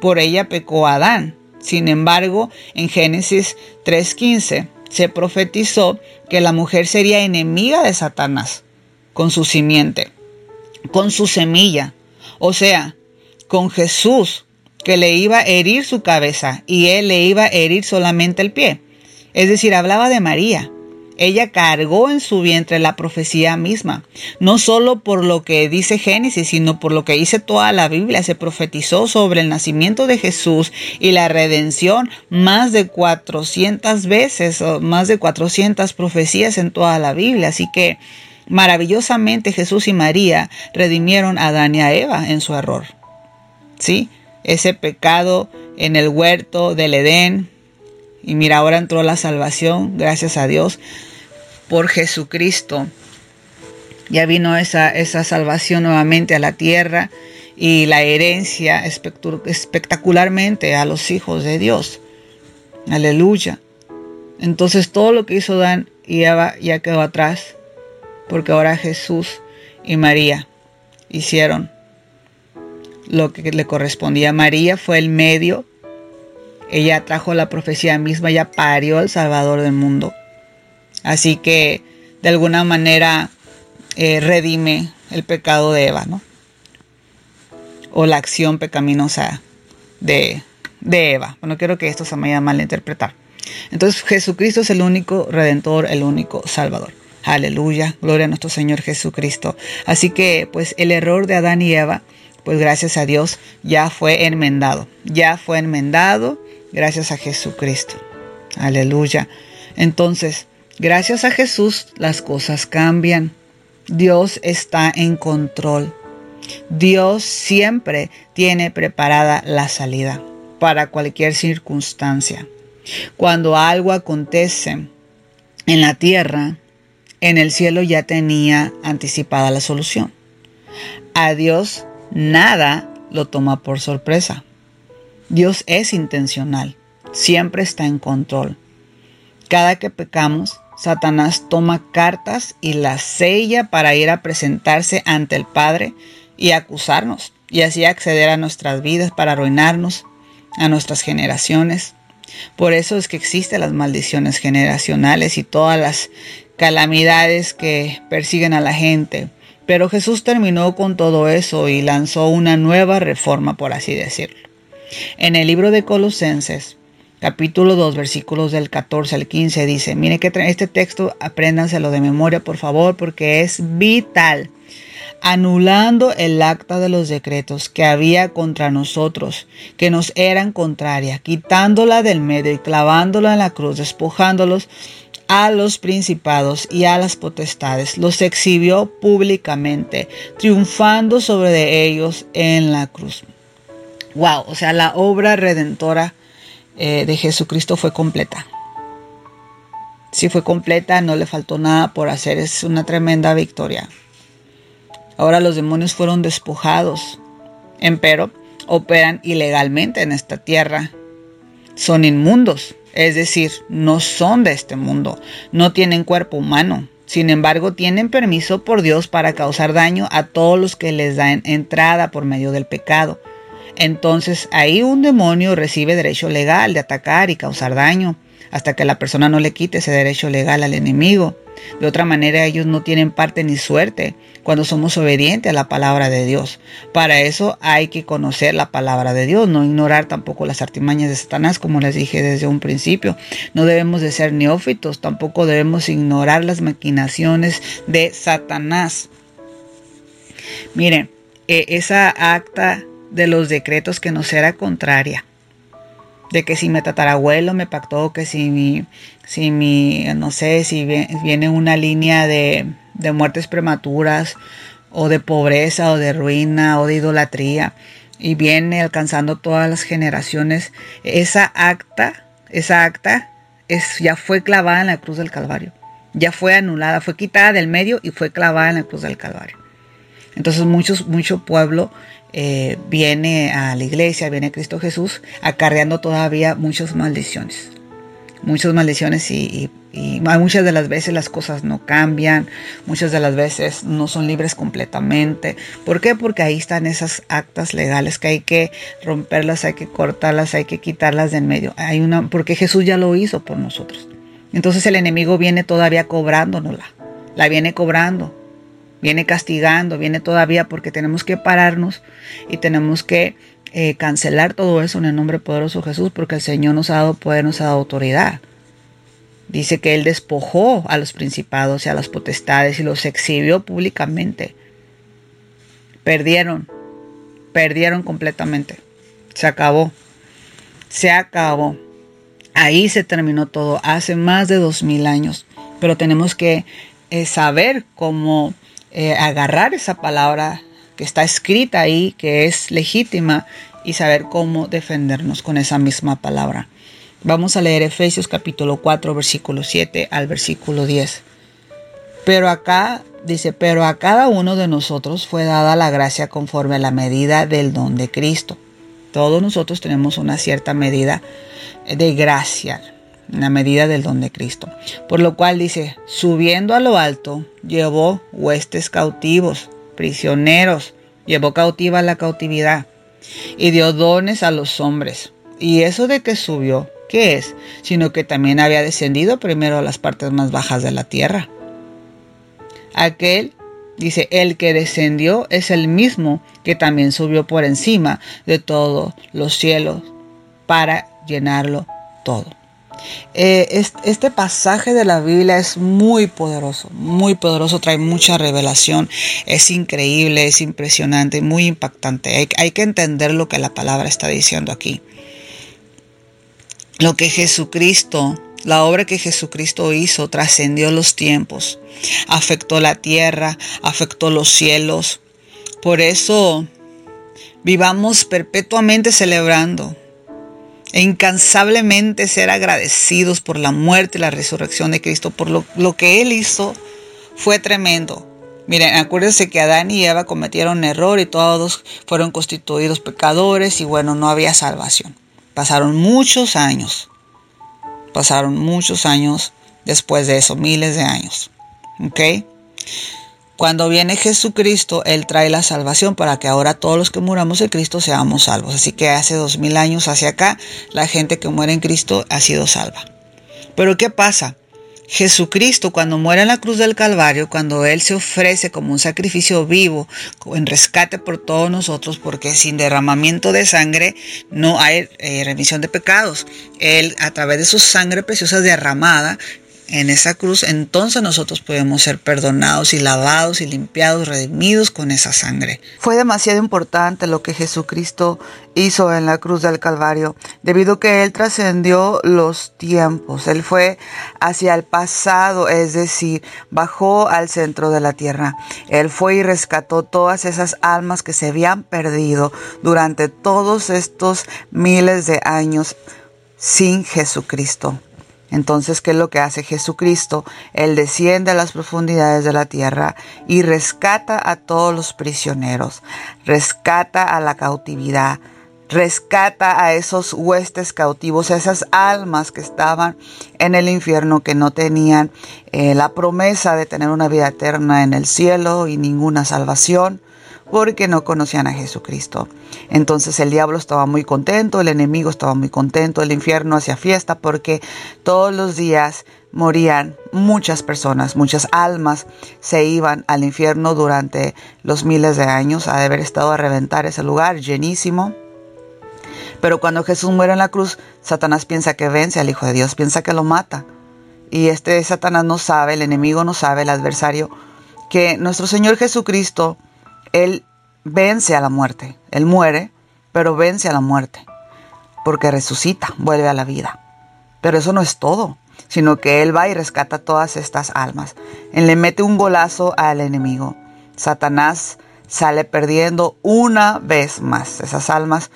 Por ella pecó Adán. Sin embargo, en Génesis 3.15 se profetizó que la mujer sería enemiga de Satanás con su simiente, con su semilla, o sea, con Jesús que le iba a herir su cabeza y él le iba a herir solamente el pie. Es decir, hablaba de María, ella cargó en su vientre la profecía misma, no solo por lo que dice Génesis, sino por lo que dice toda la Biblia. Se profetizó sobre el nacimiento de Jesús y la redención más de 400 veces, más de 400 profecías en toda la Biblia. Así que maravillosamente Jesús y María redimieron a Adán y a Eva en su error. ¿Sí? Ese pecado en el huerto del Edén, y mira, ahora entró la salvación, gracias a Dios, por Jesucristo. Ya vino esa, esa salvación nuevamente a la tierra y la herencia espectacularmente a los hijos de Dios. Aleluya. Entonces todo lo que hizo Dan y ya quedó atrás, porque ahora Jesús y María hicieron lo que le correspondía. María fue el medio ella trajo la profecía misma, ella parió al Salvador del mundo. Así que de alguna manera eh, redime el pecado de Eva, ¿no? o la acción pecaminosa de, de Eva. No quiero que esto se me vaya a malinterpretar. Entonces Jesucristo es el único redentor, el único salvador. Aleluya, gloria a nuestro Señor Jesucristo. Así que pues el error de Adán y Eva, pues gracias a Dios ya fue enmendado, ya fue enmendado gracias a Jesucristo. Aleluya. Entonces, gracias a Jesús las cosas cambian. Dios está en control. Dios siempre tiene preparada la salida para cualquier circunstancia. Cuando algo acontece en la tierra, en el cielo ya tenía anticipada la solución. A Dios nada lo toma por sorpresa. Dios es intencional, siempre está en control. Cada que pecamos, Satanás toma cartas y las sella para ir a presentarse ante el Padre y acusarnos, y así acceder a nuestras vidas para arruinarnos, a nuestras generaciones. Por eso es que existen las maldiciones generacionales y todas las calamidades que persiguen a la gente. Pero Jesús terminó con todo eso y lanzó una nueva reforma, por así decirlo. En el libro de Colosenses, capítulo 2, versículos del 14 al 15, dice, mire que este texto apréndanselo de memoria, por favor, porque es vital anulando el acta de los decretos que había contra nosotros, que nos eran contraria, quitándola del medio y clavándola en la cruz, despojándolos a los principados y a las potestades, los exhibió públicamente, triunfando sobre ellos en la cruz. Wow, o sea, la obra redentora eh, de Jesucristo fue completa. Sí fue completa, no le faltó nada por hacer, es una tremenda victoria. Ahora los demonios fueron despojados, empero operan ilegalmente en esta tierra. Son inmundos, es decir, no son de este mundo, no tienen cuerpo humano. Sin embargo, tienen permiso por Dios para causar daño a todos los que les dan entrada por medio del pecado. Entonces ahí un demonio recibe derecho legal de atacar y causar daño hasta que la persona no le quite ese derecho legal al enemigo. De otra manera ellos no tienen parte ni suerte cuando somos obedientes a la palabra de Dios. Para eso hay que conocer la palabra de Dios, no ignorar tampoco las artimañas de Satanás, como les dije desde un principio. No debemos de ser neófitos, tampoco debemos ignorar las maquinaciones de Satanás. Miren, eh, esa acta de los decretos que nos era contraria de que si mi tatarabuelo me pactó, que si mi, si mi, no sé, si viene una línea de, de muertes prematuras o de pobreza o de ruina o de idolatría y viene alcanzando todas las generaciones, esa acta, esa acta es, ya fue clavada en la cruz del Calvario, ya fue anulada, fue quitada del medio y fue clavada en la cruz del Calvario. Entonces muchos, mucho pueblo eh, viene a la iglesia, viene Cristo Jesús, acarreando todavía muchas maldiciones. Muchas maldiciones y, muchas de las veces las cosas no cambian, muchas de las veces no son libres completamente. ¿Por qué? Porque ahí están esas actas legales que hay que romperlas, hay que cortarlas, hay que quitarlas del medio. Hay una, porque Jesús ya lo hizo por nosotros. Entonces el enemigo viene todavía cobrándonosla, la viene cobrando viene castigando, viene todavía porque tenemos que pararnos y tenemos que eh, cancelar todo eso en el nombre poderoso de Jesús porque el Señor nos ha dado poder, nos ha dado autoridad. Dice que Él despojó a los principados y a las potestades y los exhibió públicamente. Perdieron, perdieron completamente. Se acabó, se acabó. Ahí se terminó todo, hace más de dos mil años. Pero tenemos que eh, saber cómo eh, agarrar esa palabra que está escrita ahí, que es legítima, y saber cómo defendernos con esa misma palabra. Vamos a leer Efesios capítulo 4, versículo 7 al versículo 10. Pero acá dice, pero a cada uno de nosotros fue dada la gracia conforme a la medida del don de Cristo. Todos nosotros tenemos una cierta medida de gracia, la medida del don de Cristo. Por lo cual dice, subiendo a lo alto, llevó huestes cautivos, prisioneros, llevó cautiva la cautividad y dio dones a los hombres. Y eso de que subió, ¿qué es? Sino que también había descendido primero a las partes más bajas de la tierra. Aquel Dice, el que descendió es el mismo que también subió por encima de todos los cielos para llenarlo todo. Eh, este pasaje de la Biblia es muy poderoso, muy poderoso, trae mucha revelación, es increíble, es impresionante, muy impactante. hay que entender lo que la palabra está diciendo aquí. Lo que Jesucristo la obra que Jesucristo hizo trascendió los tiempos, afectó la tierra, afectó los cielos. Por eso vivamos perpetuamente celebrando e incansablemente ser agradecidos por la muerte y la resurrección de Cristo, por lo, lo que Él hizo fue tremendo. Miren, acuérdense que Adán y Eva cometieron error y todos fueron constituidos pecadores y bueno, no había salvación. Pasaron muchos años Pasaron muchos años después de eso, miles de años. ¿Ok? Cuando viene Jesucristo, Él trae la salvación para que ahora todos los que muramos en Cristo seamos salvos. Así que hace dos mil años hacia acá, la gente que muere en Cristo ha sido salva. Pero ¿qué pasa? Jesucristo cuando muere en la cruz del Calvario, cuando Él se ofrece como un sacrificio vivo, en rescate por todos nosotros, porque sin derramamiento de sangre no hay eh, remisión de pecados. Él a través de su sangre preciosa derramada en esa cruz, entonces nosotros podemos ser perdonados y lavados y limpiados, redimidos con esa sangre. Fue demasiado importante lo que Jesucristo hizo en la cruz del Calvario, debido a que Él trascendió los tiempos. Él fue hacia el pasado, es decir, bajó al centro de la tierra. Él fue y rescató todas esas almas que se habían perdido durante todos estos miles de años sin Jesucristo. Entonces, ¿qué es lo que hace Jesucristo? Él desciende a las profundidades de la tierra y rescata a todos los prisioneros, rescata a la cautividad, rescata a esos huestes cautivos, a esas almas que estaban en el infierno, que no tenían eh, la promesa de tener una vida eterna en el cielo y ninguna salvación porque no conocían a Jesucristo. Entonces el diablo estaba muy contento, el enemigo estaba muy contento, el infierno hacía fiesta porque todos los días morían muchas personas, muchas almas se iban al infierno durante los miles de años, a haber estado a reventar ese lugar llenísimo. Pero cuando Jesús muere en la cruz, Satanás piensa que vence al Hijo de Dios, piensa que lo mata. Y este Satanás no sabe, el enemigo no sabe, el adversario, que nuestro Señor Jesucristo él vence a la muerte. Él muere, pero vence a la muerte. Porque resucita, vuelve a la vida. Pero eso no es todo, sino que Él va y rescata todas estas almas. Él le mete un golazo al enemigo. Satanás sale perdiendo una vez más. Esas almas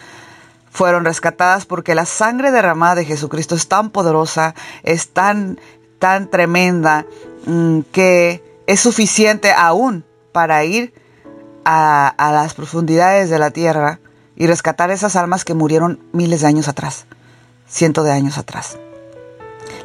fueron rescatadas porque la sangre derramada de Jesucristo es tan poderosa, es tan, tan tremenda, mm, que es suficiente aún para ir a, las profundidades de la tierra y rescatar esas almas que murieron miles de años atrás, cientos de años atrás.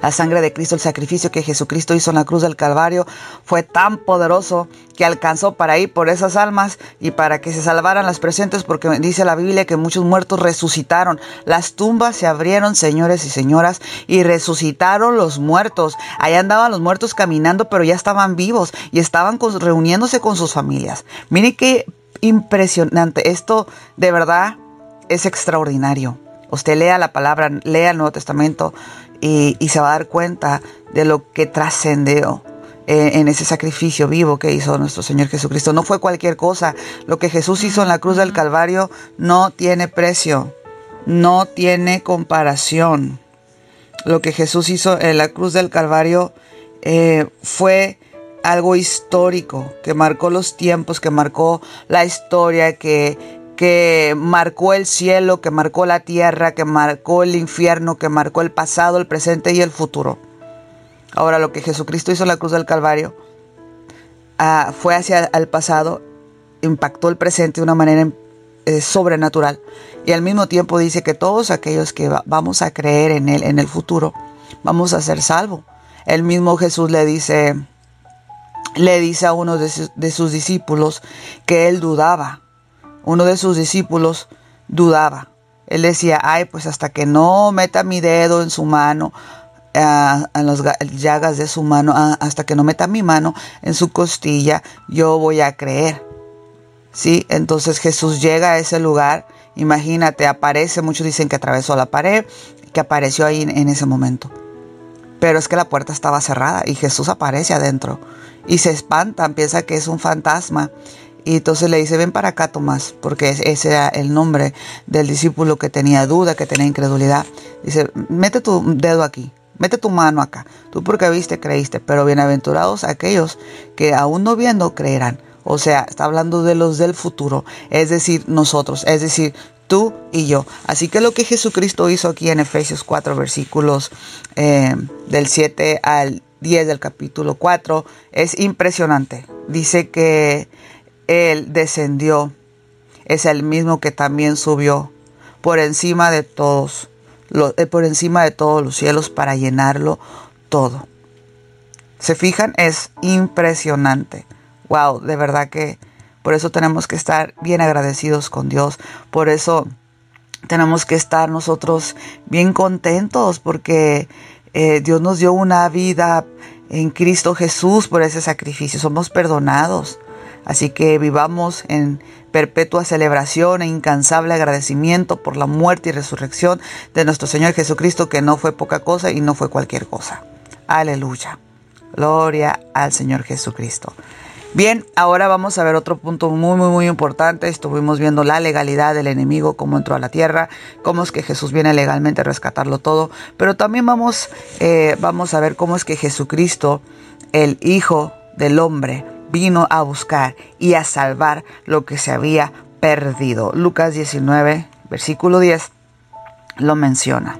La sangre de Cristo, el sacrificio que Jesucristo hizo en la cruz del Calvario, fue tan poderoso que alcanzó para ir por esas almas y para que se salvaran las presentes, porque dice la Biblia que muchos muertos resucitaron. Las tumbas se abrieron, señores y señoras, y resucitaron los muertos. Allá andaban los muertos caminando, pero ya estaban vivos y estaban reuniéndose con sus familias. Mire qué impresionante. Esto de verdad es extraordinario. Usted lea la palabra, lea el Nuevo Testamento, y, se va a dar cuenta de lo que trascendió eh, en ese sacrificio vivo que hizo nuestro Señor Jesucristo. No fue cualquier cosa. Lo que Jesús hizo en la cruz del Calvario no tiene precio, no tiene comparación. Lo que Jesús hizo en la cruz del Calvario eh, fue algo histórico, que marcó los tiempos, que marcó la historia, que, que marcó el cielo, que marcó la tierra, que marcó el infierno, que marcó el pasado, el presente y el futuro. Ahora lo que Jesucristo hizo en la cruz del Calvario ah, fue hacia el pasado, impactó el presente de una manera eh, sobrenatural y al mismo tiempo dice que todos aquellos que vamos a creer en Él en el futuro, vamos a ser salvos. El mismo Jesús le dice, le dice a uno de sus discípulos que él dudaba uno de sus discípulos dudaba. Él decía, ay, pues hasta que no meta mi dedo en su mano, en las llagas de su mano, hasta que no meta mi mano en su costilla, yo voy a creer. ¿Sí? Entonces Jesús llega a ese lugar, imagínate, aparece, muchos dicen que atravesó la pared, que apareció ahí en ese momento. Pero es que la puerta estaba cerrada y Jesús aparece adentro y se espantan, piensa que es un fantasma. Y entonces le dice, ven para acá Tomás, porque ese era el nombre del discípulo que tenía duda, que tenía incredulidad. Dice, mete tu dedo aquí, mete tu mano acá. Tú porque viste, creíste, pero bienaventurados aquellos que aún no viendo creerán. O sea, está hablando de los del futuro, es decir, nosotros, es decir, tú y yo. Así que lo que Jesucristo hizo aquí en Efesios 4, versículos eh, del 7 al 10 del capítulo 4 es impresionante. Dice que Él descendió, es el mismo que también subió por encima de todos, eh, por encima de todos los cielos para llenarlo todo. ¿Se fijan? Es impresionante. Wow, de verdad que por eso tenemos que estar bien agradecidos con Dios. Por eso tenemos que estar nosotros bien contentos porque eh, Dios nos dio una vida en Cristo Jesús por ese sacrificio. Somos perdonados. Así que vivamos en perpetua celebración e incansable agradecimiento por la muerte y resurrección de nuestro Señor Jesucristo, que no fue poca cosa y no fue cualquier cosa. Aleluya. Gloria al Señor Jesucristo. Bien, ahora vamos a ver otro punto muy, muy, muy importante. Estuvimos viendo la legalidad del enemigo, cómo entró a la tierra, cómo es que Jesús viene legalmente a rescatarlo todo. Pero también vamos, eh, vamos a ver cómo es que Jesucristo, el Hijo del Hombre, vino a buscar y a salvar lo que se había perdido. Lucas 19, versículo 10, lo menciona.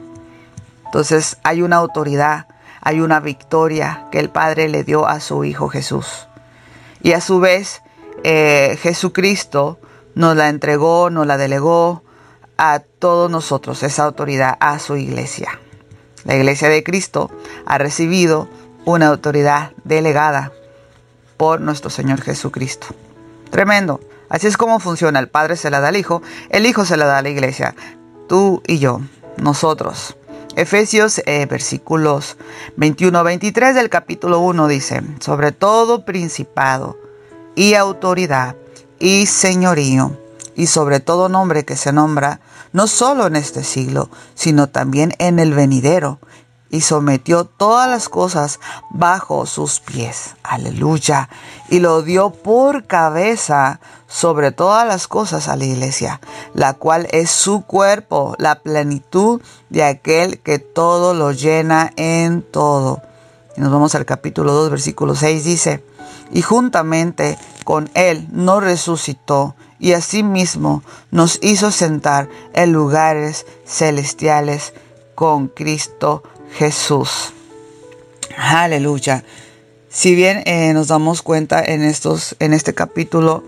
Entonces hay una autoridad, hay una victoria que el Padre le dio a su Hijo Jesús. Y a su vez, eh, Jesucristo nos la entregó, nos la delegó a todos nosotros, esa autoridad, a su iglesia. La iglesia de Cristo ha recibido una autoridad delegada por nuestro Señor Jesucristo. Tremendo. Así es como funciona. El Padre se la da al Hijo, el Hijo se la da a la iglesia. Tú y yo, nosotros. Efesios eh, versículos 21-23 del capítulo 1 dice, sobre todo principado y autoridad y señorío y sobre todo nombre que se nombra no solo en este siglo, sino también en el venidero, y sometió todas las cosas bajo sus pies. Aleluya. Y lo dio por cabeza sobre todas las cosas a la iglesia, la cual es su cuerpo, la plenitud de aquel que todo lo llena en todo. Y nos vamos al capítulo 2, versículo 6, dice, y juntamente con él nos resucitó y asimismo nos hizo sentar en lugares celestiales con Cristo Jesús. Aleluya. Si bien eh, nos damos cuenta en, estos, en este capítulo,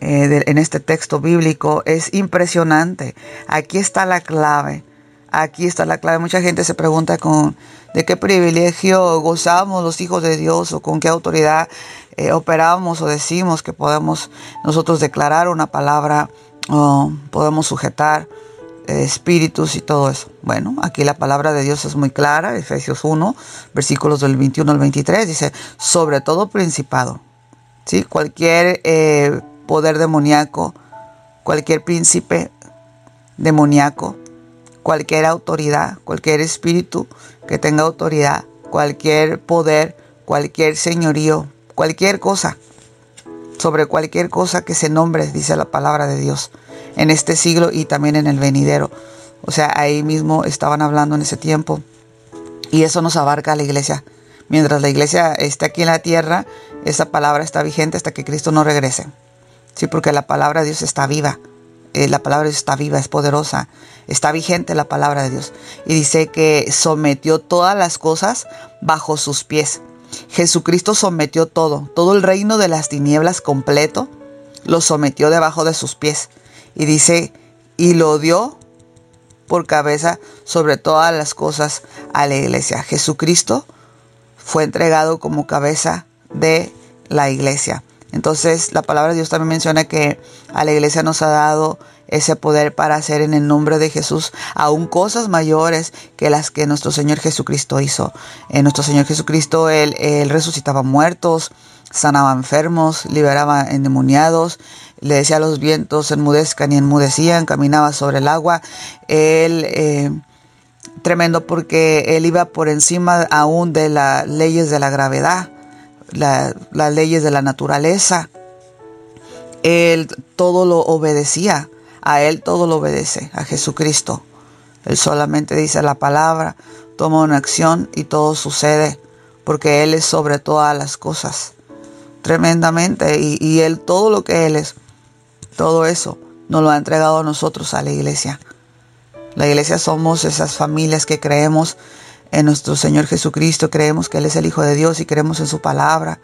eh, en este texto bíblico, es impresionante. Aquí está la clave. Aquí está la clave. Mucha gente se pregunta con de qué privilegio gozamos los hijos de Dios o con qué autoridad eh, operamos o decimos que podemos nosotros declarar una palabra o podemos sujetar espíritus y todo eso. Bueno, aquí la palabra de Dios es muy clara, Efesios 1, versículos del 21 al 23, dice, sobre todo principado, ¿sí? cualquier eh, poder demoníaco, cualquier príncipe demoníaco, cualquier autoridad, cualquier espíritu que tenga autoridad, cualquier poder, cualquier señorío, cualquier cosa, sobre cualquier cosa que se nombre, dice la palabra de Dios en este siglo y también en el venidero. O sea, ahí mismo estaban hablando en ese tiempo. Y eso nos abarca a la iglesia. Mientras la iglesia esté aquí en la tierra, esa palabra está vigente hasta que Cristo no regrese. Sí, porque la palabra de Dios está viva. Eh, la palabra de Dios está viva, es poderosa. Está vigente la palabra de Dios. Y dice que sometió todas las cosas bajo sus pies. Jesucristo sometió todo, todo el reino de las tinieblas completo, lo sometió debajo de sus pies. Y dice, y lo dio por cabeza sobre todas las cosas a la iglesia. Jesucristo fue entregado como cabeza de la iglesia. Entonces la palabra de Dios también menciona que a la iglesia nos ha dado ese poder para hacer en el nombre de Jesús aún cosas mayores que las que nuestro Señor Jesucristo hizo. En nuestro Señor Jesucristo él, resucitaba muertos, sanaba enfermos, liberaba endemoniados, le decía a los vientos enmudezcan y enmudecían, caminaba sobre el agua. Él, eh, tremendo porque él iba por encima aún de las leyes de la gravedad, las leyes de la naturaleza. Él todo lo obedecía, a él todo lo obedece, a Jesucristo. Él solamente dice la palabra, toma una acción y todo sucede, porque Él es sobre todas las cosas tremendamente y, Él, todo lo que Él es, todo eso nos lo ha entregado a nosotros, a la iglesia. La iglesia somos esas familias que creemos en nuestro Señor Jesucristo, creemos que Él es el Hijo de Dios y creemos en su palabra.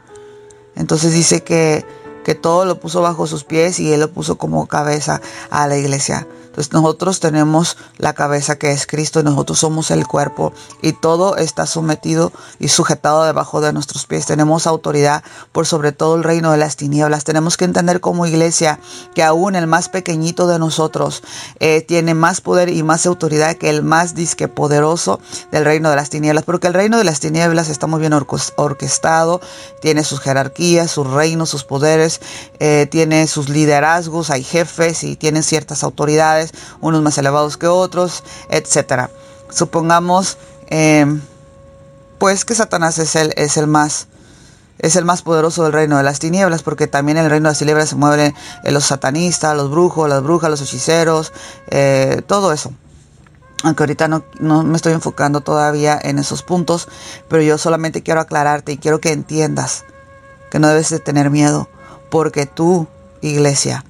Entonces dice que, que todo lo puso bajo sus pies y Él lo puso como cabeza a la iglesia. Entonces nosotros tenemos la cabeza que es Cristo y nosotros somos el cuerpo y todo está sometido y sujetado debajo de nuestros pies. Tenemos autoridad por sobre todo el reino de las tinieblas. Tenemos que entender como iglesia que aún el más pequeñito de nosotros eh, tiene más poder y más autoridad que el más disque poderoso del reino de las tinieblas. Porque el reino de las tinieblas está muy bien orquestado, tiene sus jerarquías, sus reinos, sus poderes, eh, tiene sus liderazgos, hay jefes y tienen ciertas autoridades unos más elevados que otros, etcétera. Supongamos em, pues que Satanás es el, es el más es el más poderoso del reino de las tinieblas, porque también en el reino de las tinieblas se mueven los satanistas, los brujos, las brujas, los hechiceros, eh, todo eso. Aunque ahorita no, no, me estoy enfocando todavía en esos puntos, pero yo solamente quiero aclararte y quiero que entiendas que no debes de tener miedo, porque tú, iglesia,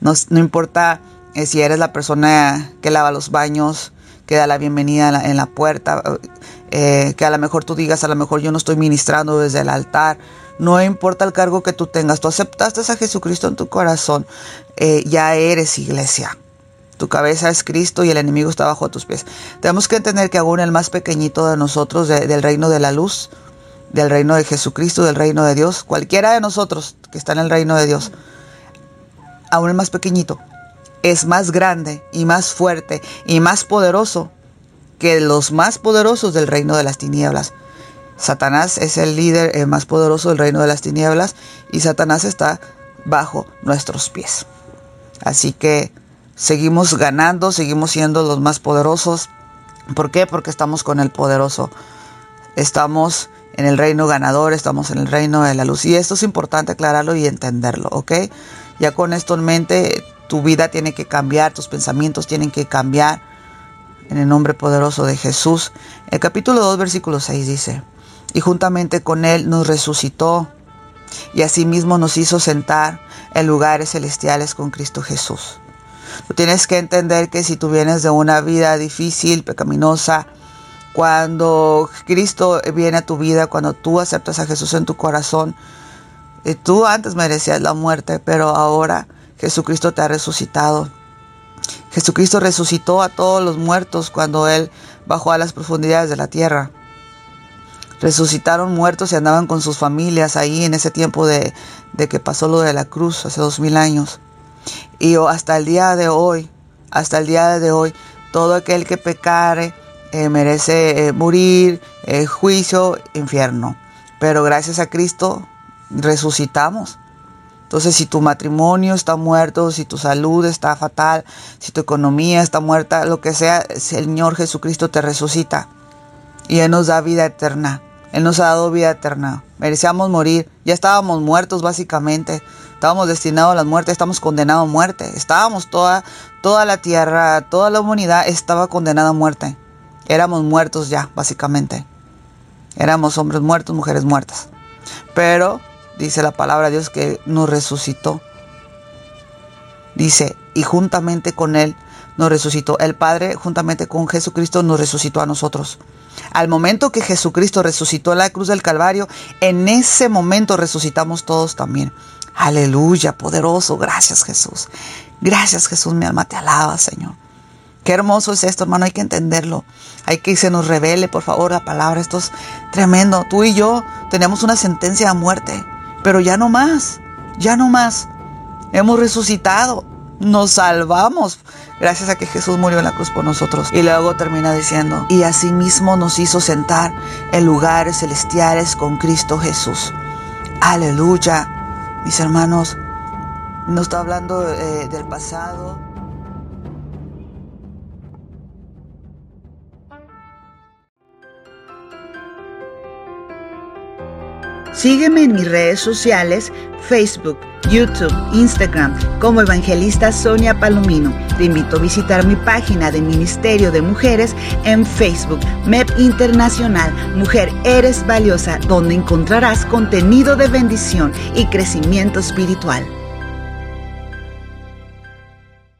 no, no importa si eres la persona que lava los baños, que da la bienvenida en la, puerta, eh, que a lo mejor tú digas, a lo mejor yo no estoy ministrando desde el altar, no importa el cargo que tú tengas, tú aceptaste a Jesucristo en tu corazón, eh, ya eres iglesia. Tu cabeza es Cristo y el enemigo está bajo tus pies. Tenemos que entender que aún el más pequeñito de nosotros, del reino de la luz, del reino de Jesucristo, del reino de Dios, cualquiera de nosotros que está en el reino de Dios, aún el más pequeñito, es más grande y más fuerte y más poderoso que los más poderosos del reino de las tinieblas. Satanás es el líder eh, más poderoso del reino de las tinieblas y Satanás está bajo nuestros pies. Así que seguimos ganando, seguimos siendo los más poderosos. ¿Por qué? Porque estamos con el poderoso. Estamos en el reino ganador, estamos en el reino de la luz. Y esto es importante aclararlo y entenderlo, ¿ok? Ya con esto en mente, tu vida tiene que cambiar, tus pensamientos tienen que cambiar. En el nombre poderoso de Jesús. El capítulo 2, versículo 6 dice, y juntamente con Él nos resucitó y asimismo nos hizo sentar en lugares celestiales con Cristo Jesús. Tú tienes que entender que si tú vienes de una vida difícil, pecaminosa, cuando Cristo viene a tu vida, cuando tú aceptas a Jesús en tu corazón, eh, tú antes merecías la muerte, pero ahora Jesucristo te ha resucitado. Jesucristo resucitó a todos los muertos cuando Él bajó a las profundidades de la tierra. Resucitaron muertos y andaban con sus familias ahí en ese tiempo de, que pasó lo de la cruz, hace dos mil años. Y hasta el día de hoy, hasta el día de hoy, todo aquel que pecare eh, merece eh, morir, eh, juicio, infierno. Pero gracias a Cristo resucitamos. Entonces, si tu matrimonio está muerto, si tu salud está fatal, si tu economía está muerta, lo que sea, el Señor Jesucristo te resucita y Él nos da vida eterna. Él nos ha dado vida eterna. Merecíamos morir. Ya estábamos muertos básicamente. Estábamos destinados a la muerte, estamos condenados a muerte. Estábamos toda, toda la tierra, toda la humanidad estaba condenada a muerte. Éramos muertos ya, básicamente. Éramos hombres muertos, mujeres muertas. Pero dice la palabra de Dios que nos resucitó. Dice, y juntamente con Él nos resucitó. El Padre juntamente con Jesucristo nos resucitó a nosotros. Al momento que Jesucristo resucitó en la cruz del Calvario, en ese momento resucitamos todos también. Aleluya, poderoso. Gracias Jesús. Gracias Jesús, mi alma te alaba, Señor. Qué hermoso es esto, hermano, hay que entenderlo. Hay que se nos revele, por favor, la palabra. Esto es tremendo. Tú y yo tenemos una sentencia de muerte pero ya no más. Ya no más. Hemos resucitado. Nos salvamos gracias a que Jesús murió en la cruz por nosotros. Y luego termina diciendo, y asimismo nos hizo sentar en lugares celestiales con Cristo Jesús. Aleluya. Mis hermanos, no está hablando eh, del pasado. Sígueme en mis redes sociales, Facebook, YouTube, Instagram, como Evangelista Sonia Palomino. Te invito a visitar mi página de Ministerio de Mujeres en Facebook, MEP Internacional, Mujer Eres Valiosa, donde encontrarás contenido de bendición y crecimiento espiritual.